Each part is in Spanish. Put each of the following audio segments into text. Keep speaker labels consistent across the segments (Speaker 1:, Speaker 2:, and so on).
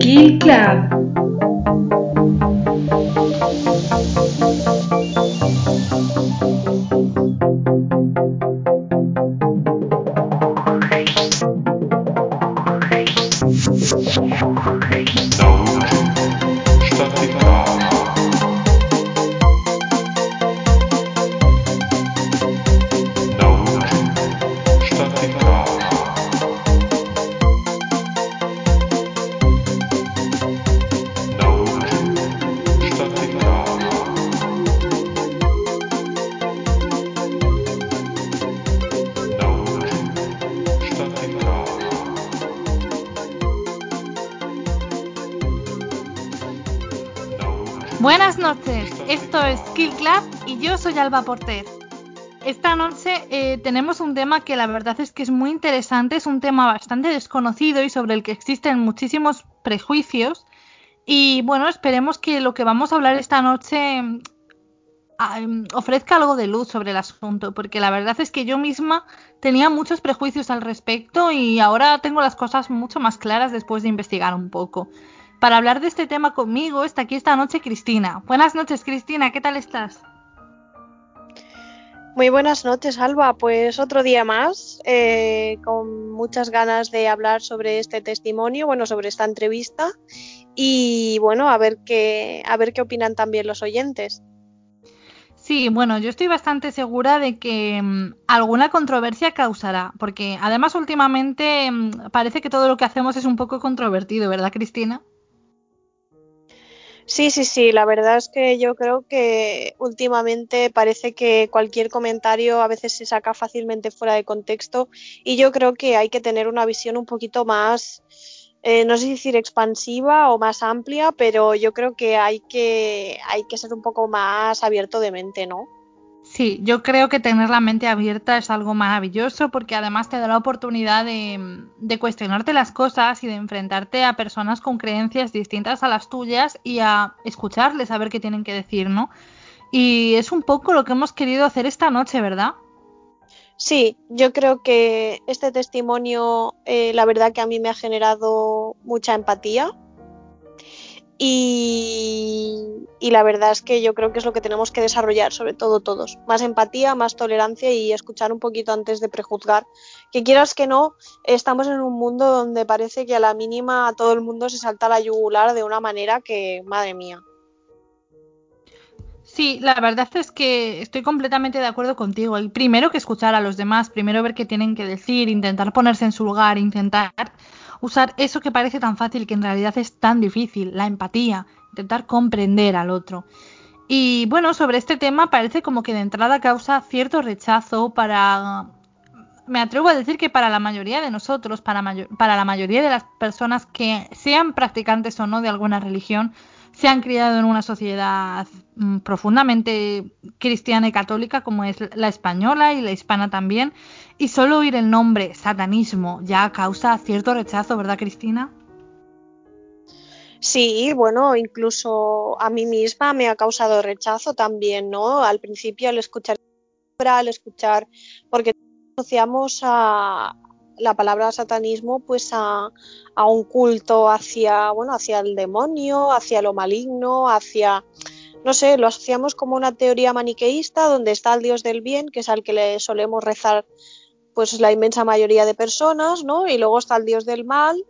Speaker 1: Kill Club.
Speaker 2: Soy Alba Porter. Esta noche eh, tenemos un tema que la verdad es que es muy interesante, es un tema bastante desconocido y sobre el que existen muchísimos prejuicios. Y bueno, esperemos que lo que vamos a hablar esta noche mm, em, ofrezca algo de luz sobre el asunto, porque la verdad es que yo misma tenía muchos prejuicios al respecto y ahora tengo las cosas mucho más claras después de investigar un poco. Para hablar de este tema conmigo está aquí esta noche Cristina. Buenas noches, Cristina, ¿qué tal estás?
Speaker 3: Muy buenas noches, Alba. Pues otro día más, eh, con muchas ganas de hablar sobre este testimonio, bueno, sobre esta entrevista y bueno, a ver qué, a ver qué opinan también los oyentes.
Speaker 2: Sí, bueno, yo estoy bastante segura de que mm, alguna controversia causará, porque además últimamente mm, parece que todo lo que hacemos es un poco controvertido, ¿verdad, Cristina?
Speaker 3: Sí, sí, sí, la verdad es que yo creo que últimamente parece que cualquier comentario a veces se saca fácilmente fuera de contexto y yo creo que hay que tener una visión un poquito más, eh, no sé si decir expansiva o más amplia, pero yo creo que hay que, hay que ser un poco más abierto de mente, ¿no?
Speaker 2: Sí, yo creo que tener la mente abierta es algo maravilloso porque además te da la oportunidad de, cuestionarte las cosas y de enfrentarte a personas con creencias distintas a las tuyas y a escucharles, a ver qué tienen que decir, ¿no? Y es un poco lo que hemos querido hacer esta noche, ¿verdad?
Speaker 3: Sí, yo creo que este testimonio, eh, la verdad que a mí me ha generado mucha empatía y, la verdad es que yo creo que es lo que tenemos que desarrollar, sobre todo todos. Más empatía, más tolerancia y escuchar un poquito antes de prejuzgar. Que quieras que no, estamos en un mundo donde parece que a la mínima a todo el mundo se salta la yugular de una manera que, madre mía.
Speaker 2: Sí, la verdad es que estoy completamente de acuerdo contigo. Y primero que escuchar a los demás, primero ver qué tienen que decir, intentar ponerse en su lugar, intentar usar eso que parece tan fácil que en realidad es tan difícil, la empatía, intentar comprender al otro. Y bueno, sobre este tema parece como que de entrada causa cierto rechazo para... Me atrevo a decir que para la mayoría de nosotros, para, mayo- para la mayoría de las personas que sean practicantes o no de alguna religión, se han criado en una sociedad mm, profundamente cristiana y católica como es la española y la hispana también, y solo oír el nombre satanismo ya causa cierto rechazo, ¿verdad, Cristina?
Speaker 3: Sí, bueno, incluso a mí misma me ha causado rechazo también, ¿no? Al principio al escuchar al escuchar, porque asociamos a la palabra satanismo pues a, a un culto hacia, bueno, hacia el demonio, hacia lo maligno, hacia, no sé, lo asociamos como una teoría maniqueísta donde está el dios del bien, que es al que le solemos rezar pues la inmensa mayoría de personas, ¿no? Y luego está el dios del mal,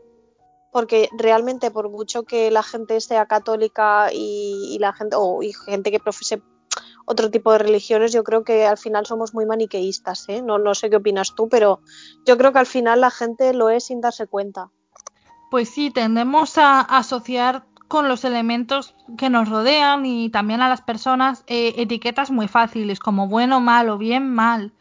Speaker 3: porque realmente por mucho que la gente sea católica y, la gente o y gente que profese otro tipo de religiones, yo creo que al final somos muy maniqueístas, ¿eh? No, no sé qué opinas tú, pero yo creo que al final la gente lo es sin darse cuenta.
Speaker 2: Pues sí, tendemos a asociar con los elementos que nos rodean y también a las personas eh, etiquetas muy fáciles como bueno, malo, bien, mal.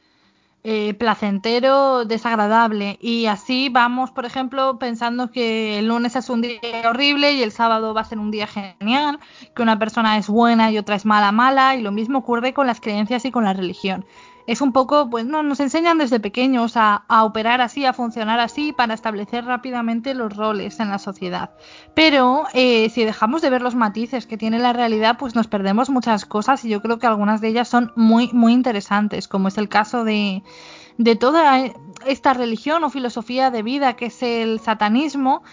Speaker 2: Eh, placentero, desagradable. Y así vamos, por ejemplo, pensando que el lunes es un día horrible y el sábado va a ser un día genial, que una persona es buena y otra es mala, mala, y lo mismo ocurre con las creencias y con la religión. Es un poco, pues no, nos enseñan desde pequeños a, a operar así, a funcionar así, para establecer rápidamente los roles en la sociedad. Pero eh, si dejamos de ver los matices que tiene la realidad, pues nos perdemos muchas cosas y yo creo que algunas de ellas son muy, muy interesantes, como es el caso de, de toda esta religión o filosofía de vida que es el satanismo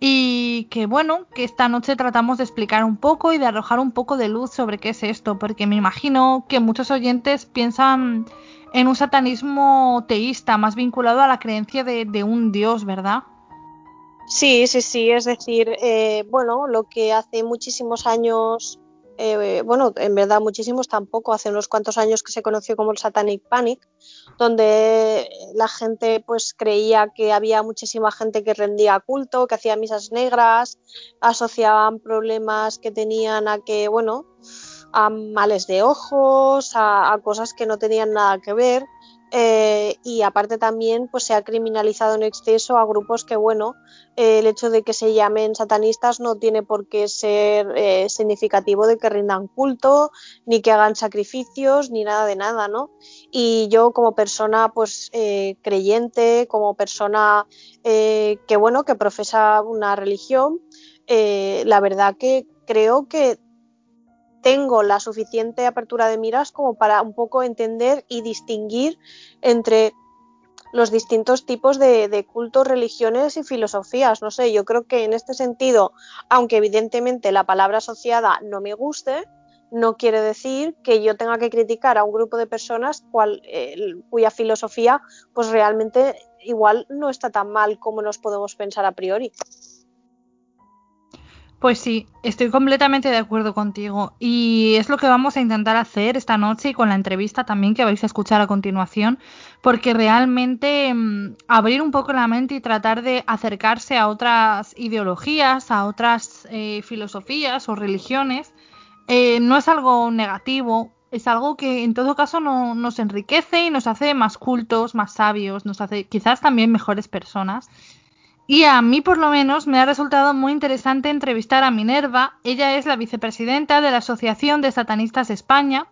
Speaker 2: y que bueno, que esta noche tratamos de explicar un poco y de arrojar un poco de luz sobre qué es esto, porque me imagino que muchos oyentes piensan en un satanismo teísta, más vinculado a la creencia de, de un dios, ¿verdad?
Speaker 3: Sí, sí, sí, es decir, eh, bueno, lo que hace muchísimos años, eh, bueno, en verdad muchísimos tampoco, hace unos cuantos años que se conoció como el Satanic Panic, donde la gente pues creía que había muchísima gente que rendía culto, que hacía misas negras, asociaban problemas que tenían a que, bueno, a males de ojos, a cosas que no tenían nada que ver. Eh, y aparte también pues se ha criminalizado en exceso a grupos que bueno eh, el hecho de que se llamen satanistas no tiene por qué ser eh, significativo de que rindan culto ni que hagan sacrificios ni nada de nada no y yo como persona pues creyente como persona que bueno que profesa una religión la verdad que creo que tengo la suficiente apertura de miras como para un poco entender y distinguir entre los distintos tipos de, cultos, religiones y filosofías. No sé, yo creo que en este sentido, aunque evidentemente la palabra asociada no me guste, no quiere decir que yo tenga que criticar a un grupo de personas eh, cuya filosofía pues realmente igual no está tan mal como nos podemos pensar a priori.
Speaker 2: Pues sí, estoy completamente de acuerdo contigo y es lo que vamos a intentar hacer esta noche y con la entrevista también que vais a escuchar a continuación, porque realmente mm, abrir un poco la mente y tratar de acercarse a otras ideologías, a otras eh, filosofías o religiones, eh, no es algo negativo, es algo que en todo caso no, nos enriquece y nos hace más cultos, más sabios, nos hace quizás también mejores personas. Y a mí, por lo menos, me ha resultado muy interesante entrevistar a Minerva. Ella es la vicepresidenta de la Asociación de Satanistas España.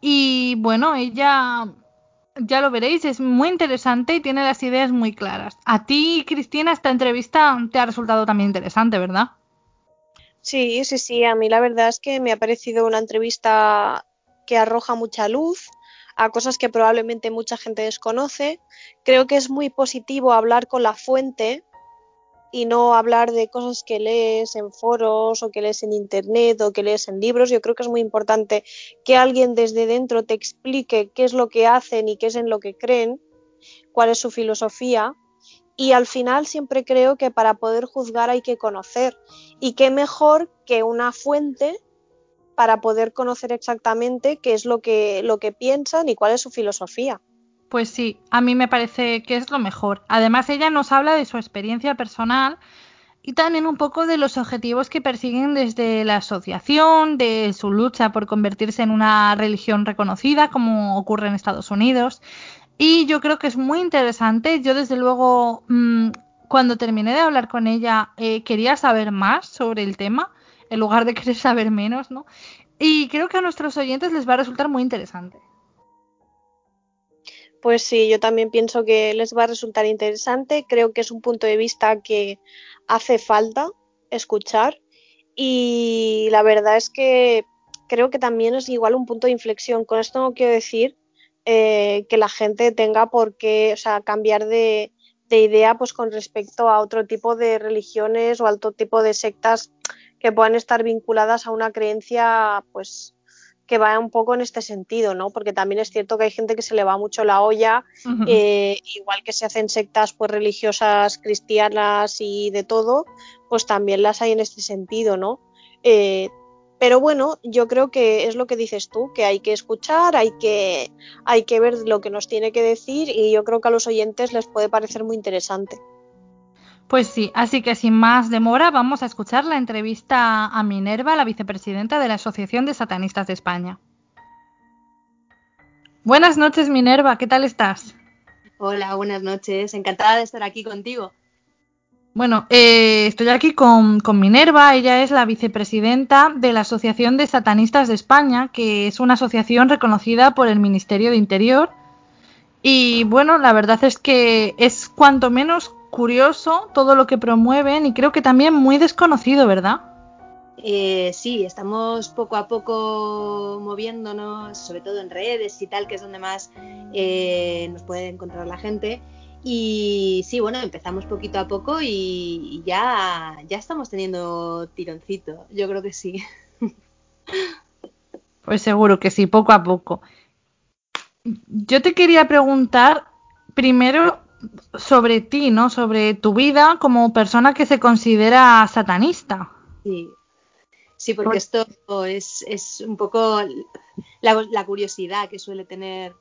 Speaker 2: Y bueno, ella, ya lo veréis, es muy interesante y tiene las ideas muy claras. A ti, Cristina, esta entrevista te ha resultado también interesante, ¿verdad?
Speaker 3: Sí, sí, sí. A mí la verdad es que me ha parecido una entrevista que arroja mucha luz a cosas que probablemente mucha gente desconoce. Creo que es muy positivo hablar con la fuente y no hablar de cosas que lees en foros o que lees en internet o que lees en libros. Yo creo que es muy importante que alguien desde dentro te explique qué es lo que hacen y qué es en lo que creen, cuál es su filosofía. Y al final siempre creo que para poder juzgar hay que conocer. Y qué mejor que una fuente para poder conocer exactamente qué es lo que, lo que piensan y cuál es su filosofía.
Speaker 2: Pues sí, a mí me parece que es lo mejor. Además, ella nos habla de su experiencia personal y también un poco de los objetivos que persiguen desde la asociación, de su lucha por convertirse en una religión reconocida, como ocurre en Estados Unidos. Y yo creo que es muy interesante. Yo, desde luego, mm, cuando terminé de hablar con ella, eh, quería saber más sobre el tema, en lugar de querer saber menos, ¿no? Y creo que a nuestros oyentes les va a resultar muy interesante.
Speaker 3: Pues sí, yo también pienso que les va a resultar interesante. Creo que es un punto de vista que hace falta escuchar y la verdad es que creo que también es igual un punto de inflexión. Con esto no quiero decir eh, que la gente tenga por qué, o sea, cambiar de, de idea pues con respecto a otro tipo de religiones o a otro tipo de sectas que puedan estar vinculadas a una creencia pues que va un poco en este sentido, ¿no? Porque también es cierto que hay gente que se le va mucho la olla, eh, igual que se hacen sectas pues religiosas cristianas y de todo, pues también las hay en este sentido, ¿no? Eh, pero bueno, yo creo que es lo que dices tú, que hay que escuchar, hay que, hay que ver lo que nos tiene que decir y yo creo que a los oyentes les puede parecer muy interesante.
Speaker 2: Pues sí, así que sin más demora vamos a escuchar la entrevista a Minerva, la vicepresidenta de la Asociación de Satanistas de España. Buenas noches Minerva, ¿qué tal estás?
Speaker 1: Hola, buenas noches, encantada de estar aquí contigo.
Speaker 2: Bueno, eh, estoy aquí con, con, Minerva, ella es la vicepresidenta de la Asociación de Satanistas de España, que es una asociación reconocida por el Ministerio de Interior. Y bueno, la verdad es que es cuanto menos curioso todo lo que promueven y creo que también muy desconocido, ¿verdad?
Speaker 1: Eh, sí, estamos poco a poco moviéndonos, sobre todo en redes y tal, que es donde más eh, nos puede encontrar la gente. Y sí, bueno, empezamos poquito a poco y ya, ya estamos teniendo tironcito. Yo creo que sí.
Speaker 2: Pues seguro que sí, poco a poco. Yo te quería preguntar primero sobre ti, ¿no? Sobre tu vida como persona que se considera satanista.
Speaker 1: Sí, sí porque esto es, es un poco la, la, curiosidad que suele tener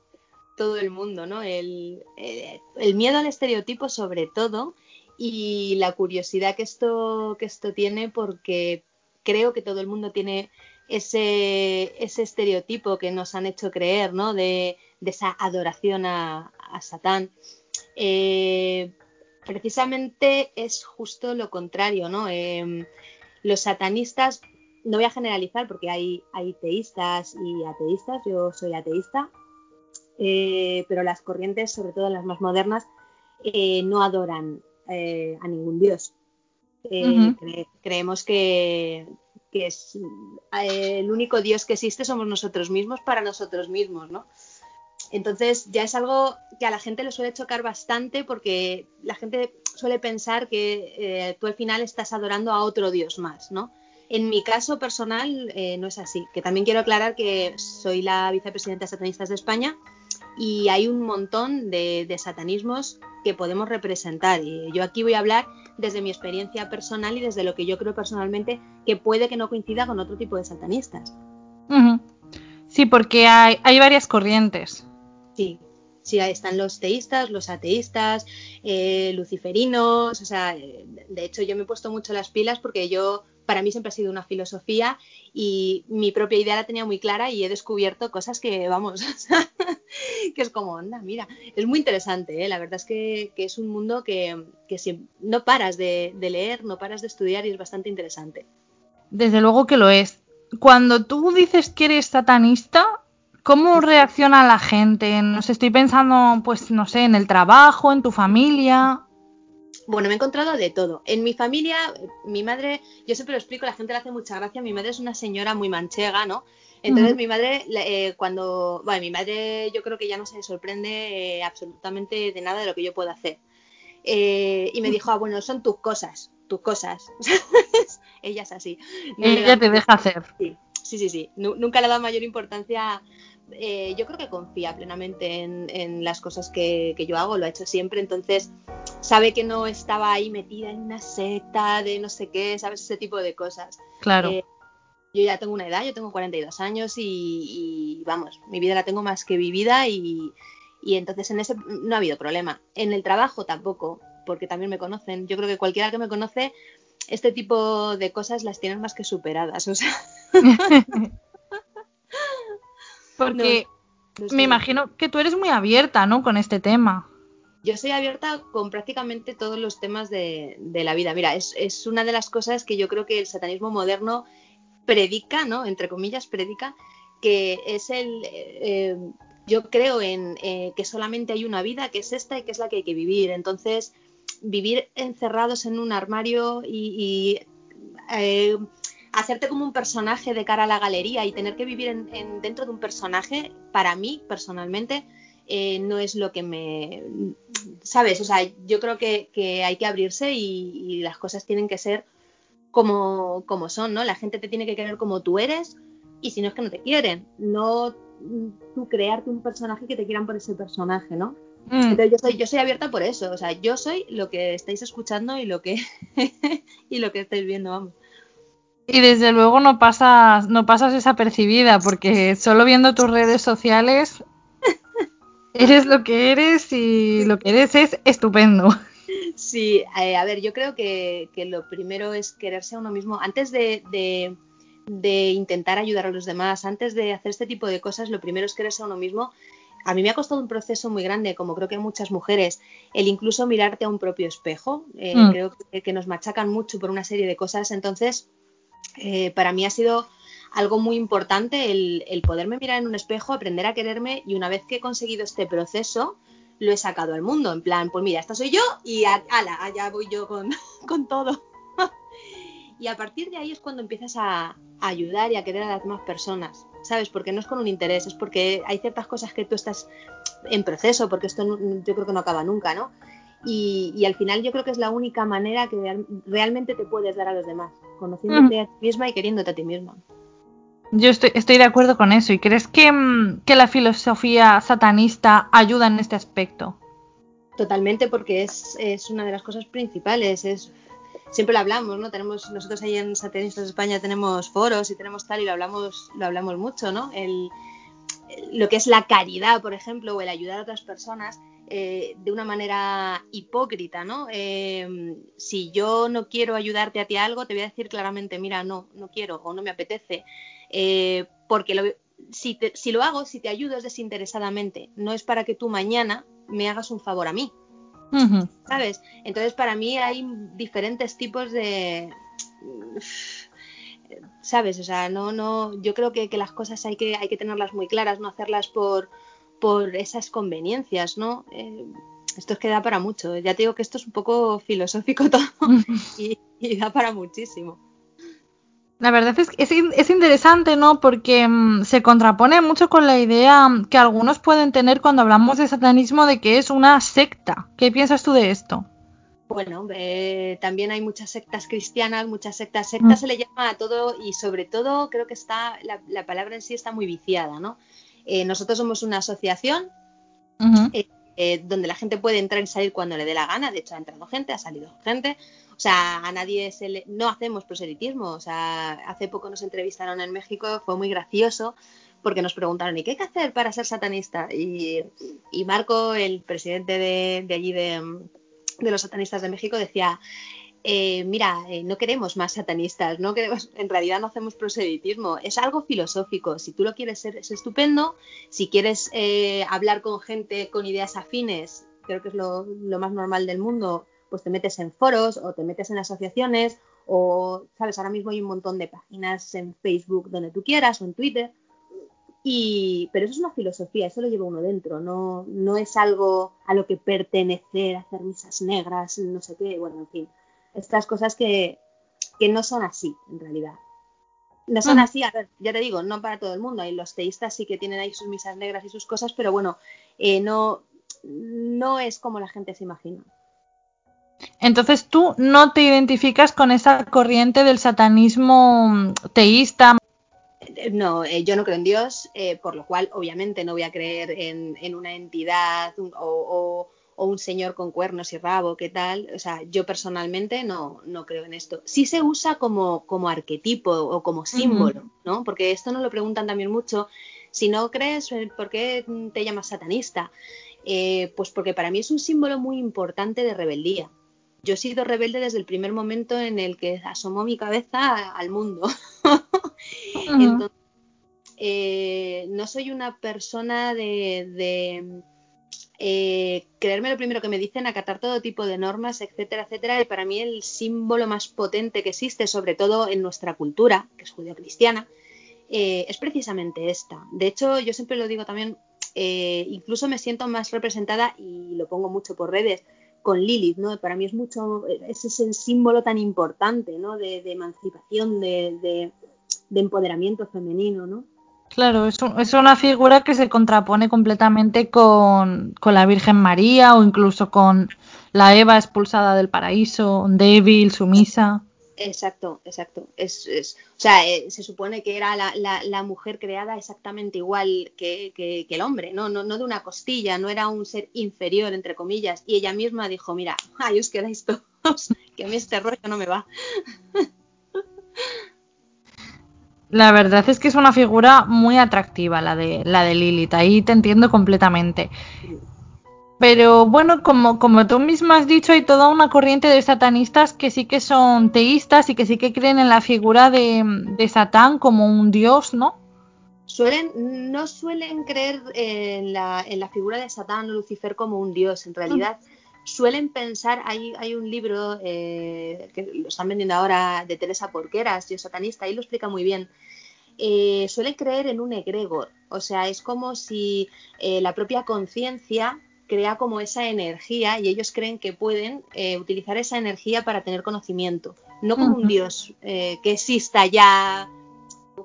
Speaker 1: todo el mundo, ¿no? El, eh, el, miedo al estereotipo sobre todo y la curiosidad que esto, que esto tiene porque creo que todo el mundo tiene ese, ese estereotipo que nos han hecho creer, ¿no? De, de esa adoración a, a Satán. Eh, precisamente es justo lo contrario, ¿no? Eh, los satanistas, no voy a generalizar porque hay, hay teístas y ateístas, yo soy ateísta, eh, pero las corrientes, sobre todo las más modernas, eh, no adoran a ningún dios. Cre creemos que, que es el único dios que existe somos nosotros mismos para nosotros mismos, ¿no? Entonces ya es algo que a la gente le suele chocar bastante porque la gente suele pensar que eh, tú al final estás adorando a otro dios más, ¿no? En mi caso personal eh, no es así, que también quiero aclarar que soy la vicepresidenta de Satanistas de España y hay un montón de, satanismos que podemos representar. Y yo aquí voy a hablar desde mi experiencia personal y desde lo que yo creo personalmente que puede que no coincida con otro tipo de satanistas.
Speaker 2: Sí, porque hay varias corrientes.
Speaker 1: Sí, sí, ahí están los teístas, los ateístas, eh, luciferinos, o sea, de hecho yo me he puesto mucho las pilas porque yo, para mí siempre ha sido una filosofía y mi propia idea la tenía muy clara y he descubierto cosas que, vamos, que es como, anda, mira, es muy interesante, ¿eh? la verdad es que, es un mundo que, que si no paras de leer, no paras de estudiar y es bastante interesante.
Speaker 2: Desde luego que lo es. Cuando tú dices que eres satanista, ¿Cómo reacciona la gente? No sé, estoy pensando, pues, no sé, en el trabajo, en tu familia.
Speaker 1: Bueno, me he encontrado de todo. En mi familia, mi madre, yo siempre lo explico, la gente le hace mucha gracia. Mi madre es una señora muy manchega, ¿no? Entonces, uh -huh. mi madre, eh, cuando. Bueno, mi madre, yo creo que ya no se sorprende eh, absolutamente de nada de lo que yo puedo hacer. Eh, y me dijo, ah, bueno, son tus cosas, tus cosas. Ella es así.
Speaker 2: No Ella te deja hacer.
Speaker 1: Sí, sí, sí. sí. Nunca le da mayor importancia eh, yo creo que confía plenamente en, en las cosas que, que, yo hago, lo ha hecho siempre, entonces sabe que no estaba ahí metida en una secta de no sé qué, sabes, ese tipo de cosas.
Speaker 2: Claro. Eh,
Speaker 1: yo ya tengo una edad, yo tengo 42 años y, y, vamos, mi vida la tengo más que vivida y, y entonces en ese no ha habido problema. En el trabajo tampoco, porque también me conocen. Yo creo que cualquiera que me conoce, este tipo de cosas las tienen más que superadas, o sea.
Speaker 2: Porque no, no me imagino que tú eres muy abierta, ¿no? Con este tema.
Speaker 1: Yo soy abierta con prácticamente todos los temas de, de la vida. Mira, es, es, una de las cosas que yo creo que el satanismo moderno predica, ¿no? Entre comillas, predica, que es el... Eh, yo creo en eh, que solamente hay una vida, que es esta y que es la que hay que vivir. Entonces, vivir encerrados en un armario y... y eh, hacerte como un personaje de cara a la galería y tener que vivir en, en, dentro de un personaje, para mí personalmente, eh, no es lo que me... ¿Sabes? O sea, yo creo que, que hay que abrirse y, y, las cosas tienen que ser como, como son, ¿no? La gente te tiene que querer como tú eres y si no es que no te quieren, no tú crearte un personaje que te quieran por ese personaje, ¿no? Mm. Entonces yo soy, yo soy abierta por eso, o sea, yo soy lo que estáis escuchando y lo que y lo que estáis viendo, vamos.
Speaker 2: Y desde luego no pasas, no pasas desapercibida, porque solo viendo tus redes sociales eres lo que eres y lo que eres es estupendo.
Speaker 1: Sí, eh, a ver, yo creo que, que, lo primero es quererse a uno mismo. Antes de, de, de, intentar ayudar a los demás, antes de hacer este tipo de cosas, lo primero es quererse a uno mismo. A mí me ha costado un proceso muy grande, como creo que a muchas mujeres, el incluso mirarte a un propio espejo. Eh, mm. Creo que, que nos machacan mucho por una serie de cosas. Entonces, eh, para mí ha sido algo muy importante el, poderme mirar en un espejo, aprender a quererme y una vez que he conseguido este proceso, lo he sacado al mundo. En plan, pues mira, esta soy yo y a, ala, allá voy yo con, todo. y a partir de ahí es cuando empiezas a, a, ayudar y a querer a las demás personas, ¿sabes? Porque no es con un interés, es porque hay ciertas cosas que tú estás en proceso, porque esto no, yo creo que no acaba nunca, ¿no? Y, al final yo creo que es la única manera que realmente te puedes dar a los demás, conociéndote mm. a ti misma y queriéndote a ti misma.
Speaker 2: Yo estoy, estoy de acuerdo con eso. ¿Y crees que, mm, que la filosofía satanista ayuda en este aspecto?
Speaker 1: Totalmente, porque es, es una de las cosas principales. Es, siempre lo hablamos, ¿no? Tenemos, nosotros ahí en Satanistas España tenemos foros y tenemos tal y lo hablamos, lo hablamos mucho, ¿no? El, lo que es la caridad, por ejemplo, o el ayudar a otras personas eh, de una manera hipócrita, ¿no? Eh, si yo no quiero ayudarte a ti a algo, te voy a decir claramente, mira, no, no quiero o no me apetece, eh, porque lo, si, si lo hago, si te ayudo es desinteresadamente, no es para que tú mañana me hagas un favor a mí. ¿Sabes? Entonces, para mí hay diferentes tipos de. ¿Sabes? O sea, no, no. Yo creo que, las cosas hay que, hay que tenerlas muy claras, no hacerlas por, por esas conveniencias, ¿no? Eh, esto es que da para mucho. Ya te digo que esto es un poco filosófico todo y da para muchísimo.
Speaker 2: La verdad es que es, interesante, ¿no? Porque mm, se contrapone mucho con la idea que algunos pueden tener cuando hablamos de satanismo de que es una secta. ¿Qué piensas tú de esto?
Speaker 1: Bueno, eh, también hay muchas sectas cristianas, muchas sectas. Secta mm. se le llama a todo y sobre todo creo que está, la, palabra en sí está muy viciada, ¿no? Eh, nosotros somos una asociación eh, donde la gente puede entrar y salir cuando le dé la gana. De hecho, ha entrado gente, ha salido gente. O sea, a nadie se le... No hacemos proselitismo. O sea, hace poco nos entrevistaron en México, fue muy gracioso porque nos preguntaron, ¿y qué hay que hacer para ser satanista? Y, Marco, el presidente de, allí de, los satanistas de México, decía, eh, mira, eh, no queremos más satanistas, no queremos, en realidad no hacemos proselitismo, es algo filosófico. Si tú lo quieres ser, es estupendo. Si quieres eh, hablar con gente con ideas afines, creo que es lo más normal del mundo, pues te metes en foros o te metes en asociaciones o, sabes, ahora mismo hay un montón de páginas en Facebook donde tú quieras o en Twitter. Y, pero eso es una filosofía, eso lo lleva uno dentro, no, no es algo a lo que pertenecer, hacer misas negras, no sé qué, bueno, en fin, estas cosas que, que no son así en realidad. No son mm. así, a ver, ya te digo, no para todo el mundo, hay los teístas sí que tienen ahí sus misas negras y sus cosas, pero bueno, eh, no, no es como la gente se imagina.
Speaker 2: Entonces tú no te identificas con esa corriente del satanismo teísta.
Speaker 1: No, eh, yo no creo en Dios, eh, por lo cual obviamente no voy a creer en, una entidad o, un señor con cuernos y rabo, ¿qué tal? O sea, yo personalmente no, no creo en esto. Sí se usa como, como arquetipo o como símbolo, ¿no? Porque esto nos lo preguntan también mucho. Si no crees, ¿por qué te llamas satanista? Eh, pues porque para mí es un símbolo muy importante de rebeldía yo he sido rebelde desde el primer momento en el que asomó mi cabeza al mundo. Entonces, eh, no soy una persona de, eh, creerme lo primero que me dicen, acatar todo tipo de normas, etcétera, etcétera. Y para mí el símbolo más potente que existe, sobre todo en nuestra cultura, que es judío-cristiana, eh, es precisamente esta. De hecho, yo siempre lo digo también, incluso me siento más representada y lo pongo mucho por redes con Lilith, ¿no? Para mí es mucho, ese es el símbolo tan importante, ¿no? De, emancipación, de, empoderamiento femenino, ¿no?
Speaker 2: Claro, es, es, una figura que se contrapone completamente con, la Virgen María o incluso con la Eva expulsada del paraíso, débil, sumisa.
Speaker 1: Exacto, exacto. Es, o sea, eh, se supone que era la, mujer creada exactamente igual que, el hombre, ¿no? ¿no? No de una costilla, no era un ser inferior, entre comillas. Y ella misma dijo, mira, ay, os quedáis todos, que a mí este rollo no me va.
Speaker 2: La verdad es que es una figura muy atractiva la de la de Lilith, ahí te entiendo completamente. Pero bueno, como, como tú misma has dicho, hay toda una corriente de satanistas que sí que son teístas y que sí que creen en la figura de, Satán como un dios, ¿no?
Speaker 1: Suelen, no suelen creer en la, en la figura de Satán o Lucifer como un dios, en realidad. Suelen pensar, hay, hay un libro eh, que lo están vendiendo ahora de Teresa Porqueras, dios satanista, y lo explica muy bien. Eh, suelen creer en un egregor, o sea, es como si eh, la propia conciencia crea como esa energía y ellos creen que pueden eh, utilizar esa energía para tener conocimiento, no como un dios que exista ya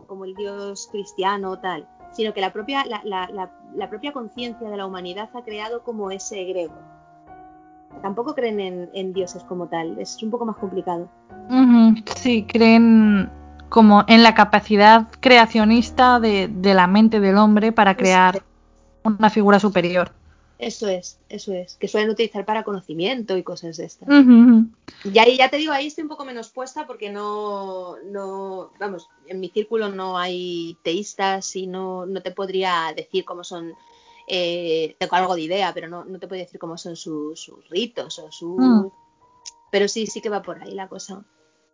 Speaker 1: como el dios cristiano o tal, sino que la propia, la, propia conciencia de la humanidad ha creado como ese egregor. Tampoco creen en, dioses como tal, es un poco más complicado.
Speaker 2: Sí, creen como en la capacidad creacionista de, la mente del hombre para crear una figura superior.
Speaker 1: Eso es, eso es, que suelen utilizar para conocimiento y cosas de estas. Y ahí ya te digo, ahí estoy un poco menos puesta porque no, no, vamos, en mi círculo no hay teístas y no, no te podría decir cómo son, eh, tengo algo de idea, pero no, no te podría decir cómo son sus, ritos o su... Mm. Pero sí, sí que va por ahí la cosa.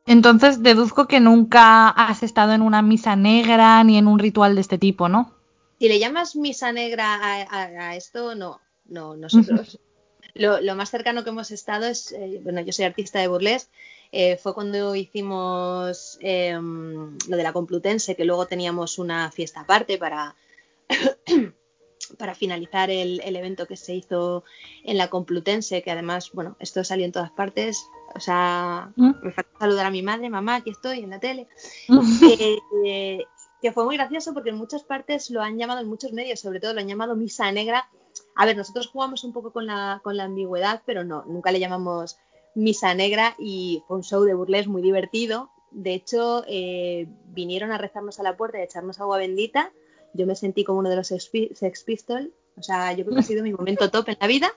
Speaker 2: Entonces deduzco que nunca has estado en una misa negra ni en un ritual de este tipo, ¿no?
Speaker 1: Si le llamas misa negra a, esto, no, no, nosotros. lo, más cercano que hemos estado es, eh, bueno, yo soy artista de burlesque, eh, fue cuando hicimos em, lo de la Complutense, que luego teníamos una fiesta aparte para, para finalizar el, evento que se hizo en la Complutense, que además, bueno, esto salió en todas partes. O sea, ¿Mm? me falta saludar a mi madre, mamá, aquí estoy en la tele. Eh, que fue muy gracioso porque en muchas partes lo han llamado, en muchos medios sobre todo, lo han llamado misa negra. A ver, nosotros jugamos un poco con la, con la ambigüedad, pero no, nunca le llamamos misa negra y fue un show de burles muy divertido. De hecho, eh, vinieron a rezarnos a la puerta y a echarnos agua bendita yo me sentí como uno de los Sex Pistols. O sea, yo creo que ha sido mi momento top en la vida.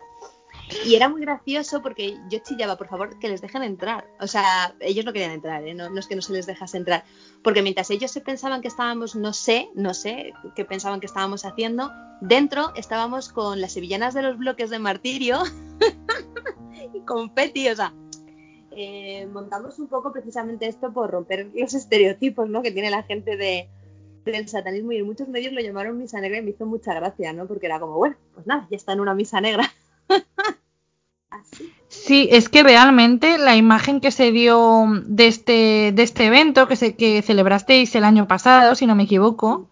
Speaker 1: Y era muy gracioso porque yo chillaba, por favor, que les dejen entrar. O sea, ellos no querían entrar, ¿eh? no, es que no se les dejase entrar. Porque mientras ellos se pensaban que estábamos, no sé, no sé qué pensaban que estábamos haciendo, dentro estábamos con las sevillanas de los bloques de martirio y con Petty, o sea, eh, montamos un poco precisamente esto por romper los estereotipos ¿no? que tiene la gente de, del satanismo y en muchos medios lo llamaron misa negra y me hizo mucha gracia, ¿no? Porque era como, bueno, pues nada, ya está en una misa negra.
Speaker 2: Sí, es que realmente la imagen que se dio de este, de este evento que, se, que celebrasteis el año pasado, si no me equivoco,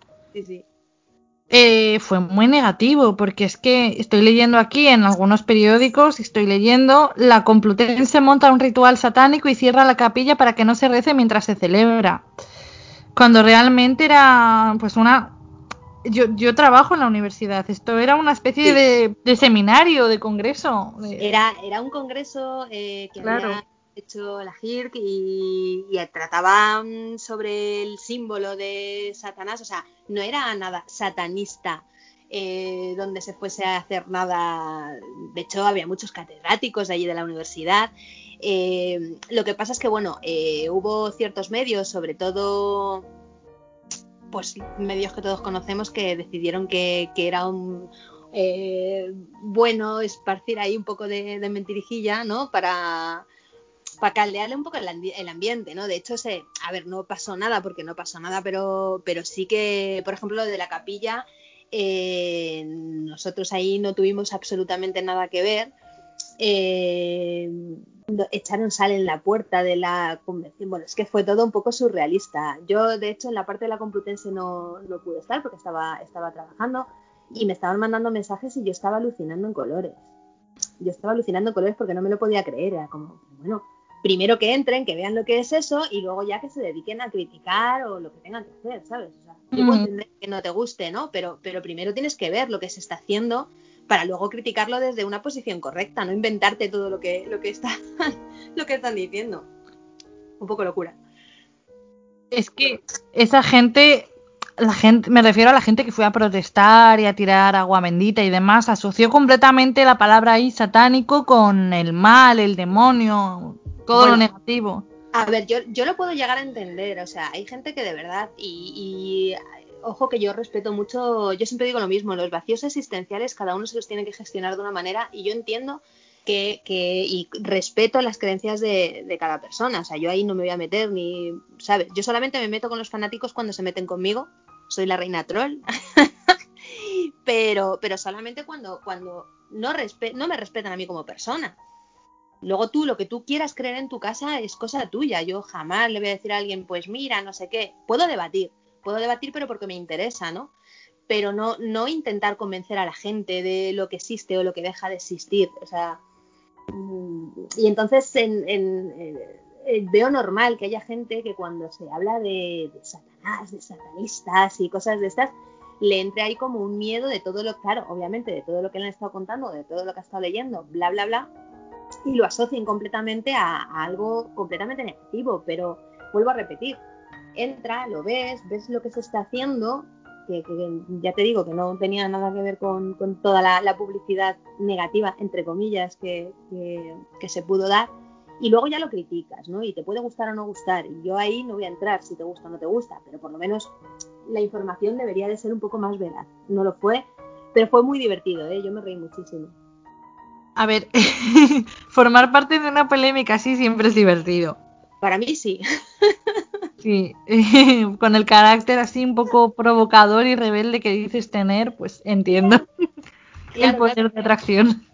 Speaker 2: eh, fue muy negativo, porque es que estoy leyendo aquí en algunos periódicos, estoy leyendo, la Complutense monta un ritual satánico y cierra la capilla para que no se rece mientras se celebra cuando realmente era pues una yo, yo trabajo en la universidad, esto era una especie de, seminario, de congreso.
Speaker 1: Era, era un congreso eh, que había hecho la GIRC y, y, trataban sobre el símbolo de Satanás, o sea, no era nada satanista. Eh, donde se fuese a hacer nada. De hecho, había muchos catedráticos de allí de la universidad eh, lo que pasa es que, bueno, eh, hubo ciertos medios, sobre todo, pues medios que todos conocemos, que decidieron que, era un eh, bueno esparcir ahí un poco de, mentirijilla, ¿no? Para, para caldearle un poco el, ambiente, ¿no? De hecho, se, a ver, no pasó nada porque no pasó nada, pero, pero sí que, por ejemplo, lo de la capilla, nosotros ahí no tuvimos absolutamente nada que ver. Echaron sal en la puerta de la convención. Bueno, es que fue todo un poco surrealista. Yo, de hecho, en la parte de la Complutense no, no pude estar porque estaba, estaba trabajando y me estaban mandando mensajes y yo estaba alucinando en colores. Yo estaba alucinando en colores porque no me lo podía creer. Era como, bueno, primero que entren, que vean lo que es eso y luego ya que se dediquen a criticar o lo que tengan que hacer, ¿sabes? O sea, yo puedo mm. entender que no te guste, ¿no? Pero, pero primero tienes que ver lo que se está haciendo para luego criticarlo desde una posición correcta, no inventarte todo lo que, lo que, está, lo que están diciendo. Un poco locura.
Speaker 2: Es que esa gente, la gente, me refiero a la gente que fue a protestar y a tirar agua bendita y demás, asoció completamente la palabra ahí satánico con el mal, el demonio, todo lo negativo.
Speaker 1: A ver, yo, yo lo puedo llegar a entender, o sea, hay gente que de verdad, y ojo que yo respeto mucho, yo siempre digo lo mismo, los vacíos existenciales cada uno se los tiene que gestionar de una manera y yo entiendo que, y respeto las creencias de, de, cada persona, o sea, yo ahí no me voy a meter ni, ¿sabes? Yo solamente me meto con los fanáticos cuando se meten conmigo, soy la reina troll, pero, pero solamente cuando, cuando no, no me respetan a mí como persona. Luego tú, lo que tú quieras creer en tu casa es cosa tuya. Yo jamás le voy a decir a alguien, pues mira, no sé qué. Puedo debatir, puedo debatir, pero porque me interesa, ¿no? Pero no, no intentar convencer a la gente de lo que existe o lo que deja de existir. O sea, mm, y entonces veo normal que haya gente que cuando se habla de, Satanás, de satanistas y cosas de estas, le entre ahí como un miedo de todo lo, claro, obviamente, de todo lo que le han estado contando, de todo lo que ha estado leyendo, bla, bla, bla. y lo asocien completamente a, algo completamente negativo. Pero vuelvo a repetir, entra, lo ves, ves lo que se está haciendo, que, ya te digo que no tenía nada que ver con, toda la, publicidad negativa, entre comillas, que, que, se pudo dar, y luego ya lo criticas, ¿no? Y te puede gustar o no gustar, y yo ahí no voy a entrar si te gusta o no te gusta, pero por lo menos la información debería de ser un poco más veraz. No lo fue, pero fue muy divertido, ¿eh? Yo me reí muchísimo.
Speaker 2: A ver, formar parte de una polémica así siempre es divertido.
Speaker 1: Para mí sí.
Speaker 2: sí, con el carácter así un poco provocador y rebelde que dices tener, pues entiendo el poder de atracción.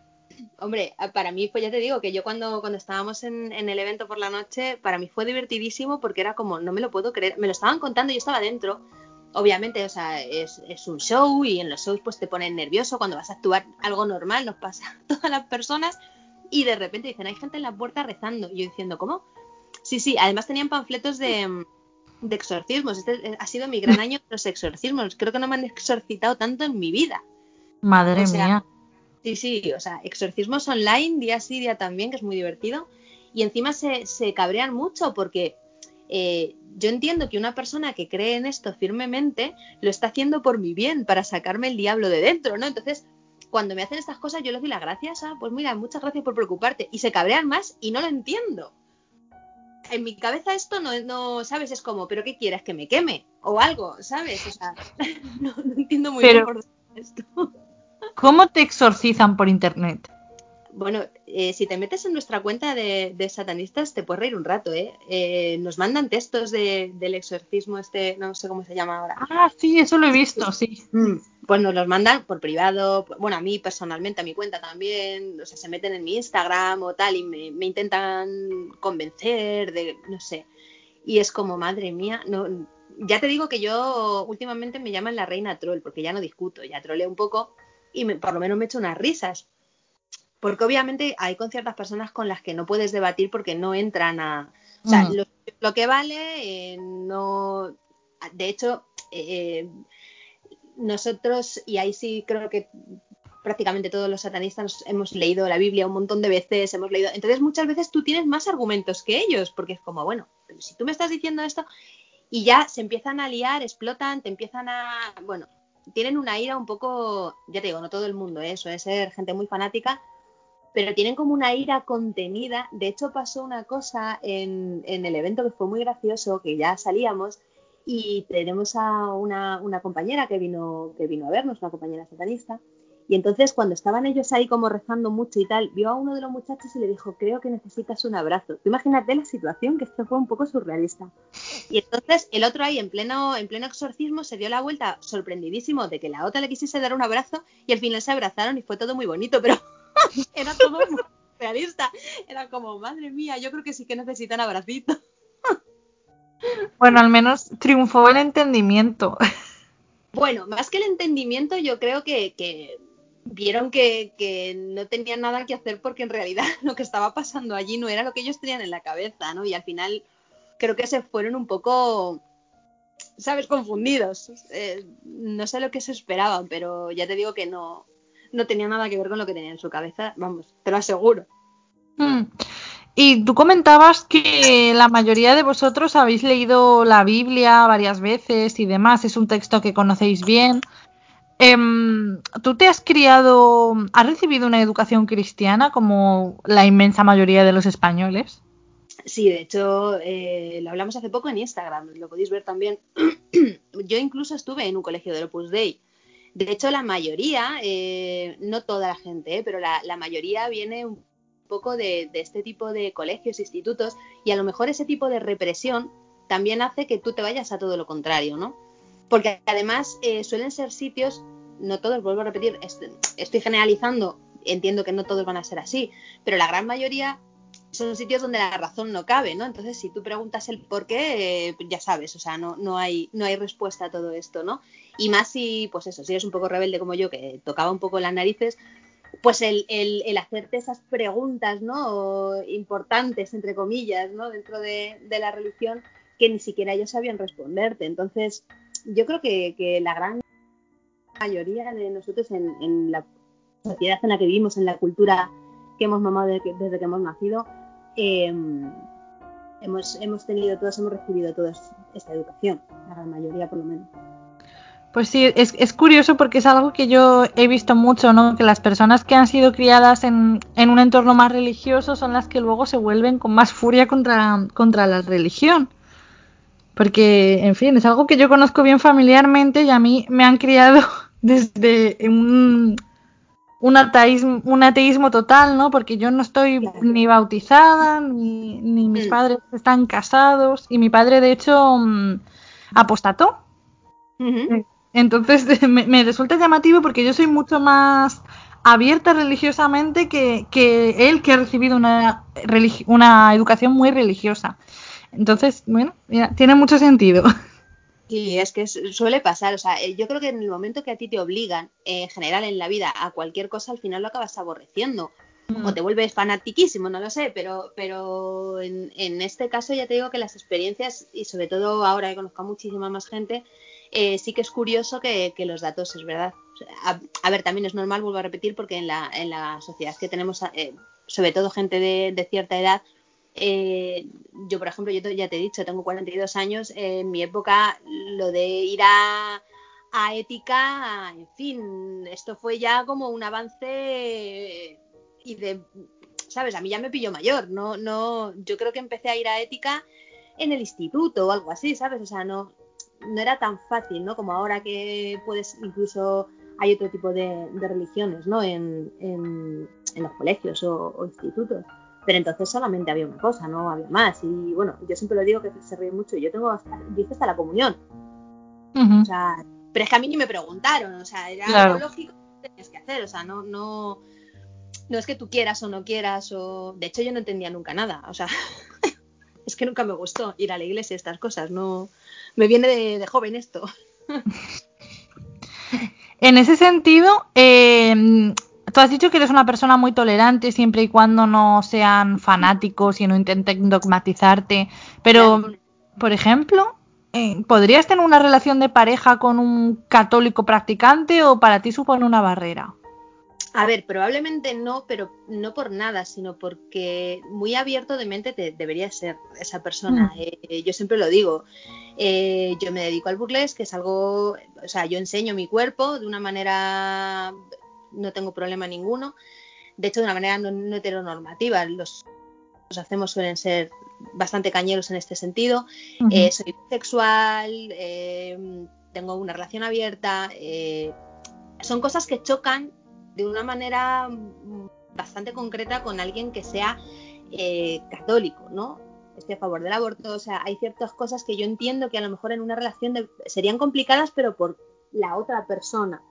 Speaker 1: Hombre, para mí, pues ya te digo que yo cuando, cuando estábamos en, en, el evento por la noche, para mí fue divertidísimo porque era como, no me lo puedo creer, me lo estaban contando, yo estaba dentro, obviamente, o sea, es, es, un show y en los shows pues te ponen nervioso cuando vas a actuar algo normal, nos pasa a todas las personas y de repente dicen, hay gente en la puerta rezando. Y yo diciendo, ¿cómo? Sí, sí, además tenían panfletos de, de exorcismos. Este ha sido mi gran año de los exorcismos. Creo que no me han exorcitado tanto en mi vida.
Speaker 2: Madre mía.
Speaker 1: Sí, sí, o sea, exorcismos online, día sí, día también, que es muy divertido. Y encima se, se cabrean mucho porque eh, yo entiendo que una persona que cree en esto firmemente lo está haciendo por mi bien, para sacarme el diablo de dentro, ¿no? Entonces, cuando me hacen estas cosas, yo les doy las gracias, ah, pues mira, muchas gracias por preocuparte. Y se cabrean más y no lo entiendo. En mi cabeza esto no, no ¿sabes? Es como, ¿pero qué quieres? ¿Que me queme? O algo, ¿sabes? O sea, no, entiendo muy bien por esto.
Speaker 2: ¿Cómo te exorcizan por internet?
Speaker 1: Bueno, eh, si te metes en nuestra cuenta de, satanistas, te puedes reír un rato, ¿eh? ¿eh? nos mandan textos del exorcismo, este, no sé cómo se llama ahora.
Speaker 2: Ah, sí, eso lo he visto, sí.
Speaker 1: Mm, pues nos los mandan por privado, bueno, a mí personalmente, a mi cuenta también, o sea, se meten en mi Instagram o tal y me, me intentan convencer de, no sé. Y es como, madre mía, no, ya te digo que yo últimamente me llaman la reina troll, porque ya no discuto, ya troleo un poco y por lo menos me echo unas risas porque obviamente hay con ciertas personas con las que no puedes debatir porque no entran a... O sea, lo, que vale, eh, no... De hecho, eh, nosotros, y ahí sí creo que prácticamente todos los satanistas hemos leído la Biblia un montón de veces, hemos leído... Entonces muchas veces tú tienes más argumentos que ellos, porque es como, bueno, pero si tú me estás diciendo esto y ya se empiezan a liar, explotan, te empiezan a... Bueno, tienen una ira un poco, ya te digo, no todo el mundo, ¿eh? eso es ser gente muy fanática, pero tienen como una ira contenida. De hecho, pasó una cosa en, el evento que fue muy gracioso, que ya salíamos y tenemos a una, compañera que vino, que vino a vernos, una compañera satanista. Y entonces cuando estaban ellos ahí como rezando mucho y tal, vio a uno de los muchachos y le dijo, creo que necesitas un abrazo. Tú imagínate la situación, que esto fue un poco surrealista. Y entonces el otro ahí en pleno, en pleno exorcismo se dio la vuelta sorprendidísimo de que la otra le quisiese dar un abrazo y al final se abrazaron y fue todo muy bonito, pero era todo muy realista. Era como, madre mía, yo creo que sí que necesitan abracito.
Speaker 2: bueno, al menos triunfó el entendimiento.
Speaker 1: Bueno, más que el entendimiento, yo creo que, vieron que, que, no tenían nada que hacer porque en realidad lo que estaba pasando allí no era lo que ellos tenían en la cabeza, ¿no? Y al final creo que se fueron un poco, ¿sabes?, confundidos. Eh, no sé lo que se esperaban, pero ya te digo que no, no tenía nada que ver con lo que tenía en su cabeza, vamos, te lo aseguro.
Speaker 2: Hmm. Y tú comentabas que la mayoría de vosotros habéis leído la Biblia varias veces y demás, es un texto que conocéis bien. Em, ¿Tú te has criado, has recibido una educación cristiana como la inmensa mayoría de los españoles?
Speaker 1: Sí, de hecho, eh, lo hablamos hace poco en Instagram, lo podéis ver también. Yo incluso estuve en un colegio de Opus Dei de hecho, la mayoría, eh, no toda la gente, eh, pero la, mayoría viene un poco de, este tipo de colegios, institutos, y a lo mejor ese tipo de represión también hace que tú te vayas a todo lo contrario, ¿no? Porque además eh, suelen ser sitios, no todos, vuelvo a repetir, estoy generalizando, entiendo que no todos van a ser así, pero la gran mayoría son sitios donde la razón no cabe, ¿no? Entonces, si tú preguntas el por qué, eh, ya sabes, o sea, no, no, hay, no hay respuesta a todo esto, ¿no? Y más si, pues eso, si eres un poco rebelde como yo, que tocaba un poco las narices, pues el, el, hacerte esas preguntas, ¿no? importantes, entre comillas, ¿no? Dentro de, la religión, que ni siquiera ellos sabían responderte. Entonces, yo creo que, que la gran mayoría de nosotros en la sociedad en la que vivimos, en la cultura que hemos mamado desde, que hemos nacido, em, hemos, hemos tenido todos, hemos recibido toda esta educación, la gran mayoría por lo menos.
Speaker 2: Pues sí, es, es, curioso porque es algo que yo he visto mucho, ¿no? Que las personas que han sido criadas en, en, un entorno más religioso son las que luego se vuelven con más furia contra, contra la religión. Porque, en fin, es algo que yo conozco bien familiarmente y a mí me han criado desde un, un, ateísmo, un ateísmo total, ¿no? Porque yo no estoy ni bautizada, ni, ni mis mm. padres están casados y mi padre, de hecho, mm, apostató. Entonces me, resulta llamativo porque yo soy mucho más abierta religiosamente que, él que ha recibido una, una educación muy religiosa. Entonces, bueno, tiene mucho sentido.
Speaker 1: Sí, es que suele pasar. O sea, eh, yo creo que en el momento que a ti te obligan, en general en la vida, a cualquier cosa, al final lo acabas aborreciendo. Mm. O te vuelves fanatiquísimo, no lo sé, pero, pero en, en, este caso ya te digo que las experiencias, y sobre todo ahora que conozco a muchísima más gente, eh, sí que es curioso que, los datos, es verdad. A, ver, también es normal, vuelvo a repetir, porque en la, en la sociedad que tenemos, eh, sobre todo gente de, cierta edad, eh, yo, por ejemplo, yo ya te he dicho, tengo 42 años, en mi época lo de ir a, a ética, en fin, esto fue ya como un avance y de, ¿sabes? A mí ya me pilló mayor, no, no, yo creo que empecé a ir a ética en el instituto o algo así, ¿sabes? O sea, no, no era tan fácil, ¿no? Como ahora que puedes, incluso hay otro tipo de, religiones, ¿no? En, en, los colegios o, institutos. Pero entonces solamente había una cosa, no había más. Y bueno, yo siempre lo digo que se ríe mucho. Yo tengo hasta, hasta la comunión. O sea, pero es que a mí ni me preguntaron, o sea, era algo lógico que tenías que hacer, o sea, no, no, no es que tú quieras o no quieras, o de hecho yo no entendía nunca nada, o sea, es que nunca me gustó ir a la iglesia estas cosas, no, me viene de, joven esto.
Speaker 2: en ese sentido, eh, tú has dicho que eres una persona muy tolerante siempre y cuando no sean fanáticos y no intenten dogmatizarte, pero, por ejemplo, eh, ¿podrías tener una relación de pareja con un católico practicante o para ti supone una barrera?
Speaker 1: A ver, probablemente no, pero no por nada, sino porque muy abierto de mente te, debería ser esa persona. Mm. Eh, yo siempre lo digo. Eh, yo me dedico al burlesque, que es algo, o sea, yo enseño mi cuerpo de una manera, no tengo problema ninguno. De hecho, de una manera no, heteronormativa. Los, los hacemos suelen ser bastante cañeros en este sentido. Eh, soy sexual, tengo una relación abierta. son cosas que chocan de una manera bastante concreta con alguien que sea eh, católico, ¿no? Esté a favor del aborto, o sea, hay ciertas cosas que yo entiendo que a lo mejor en una relación serían complicadas, pero por la otra persona.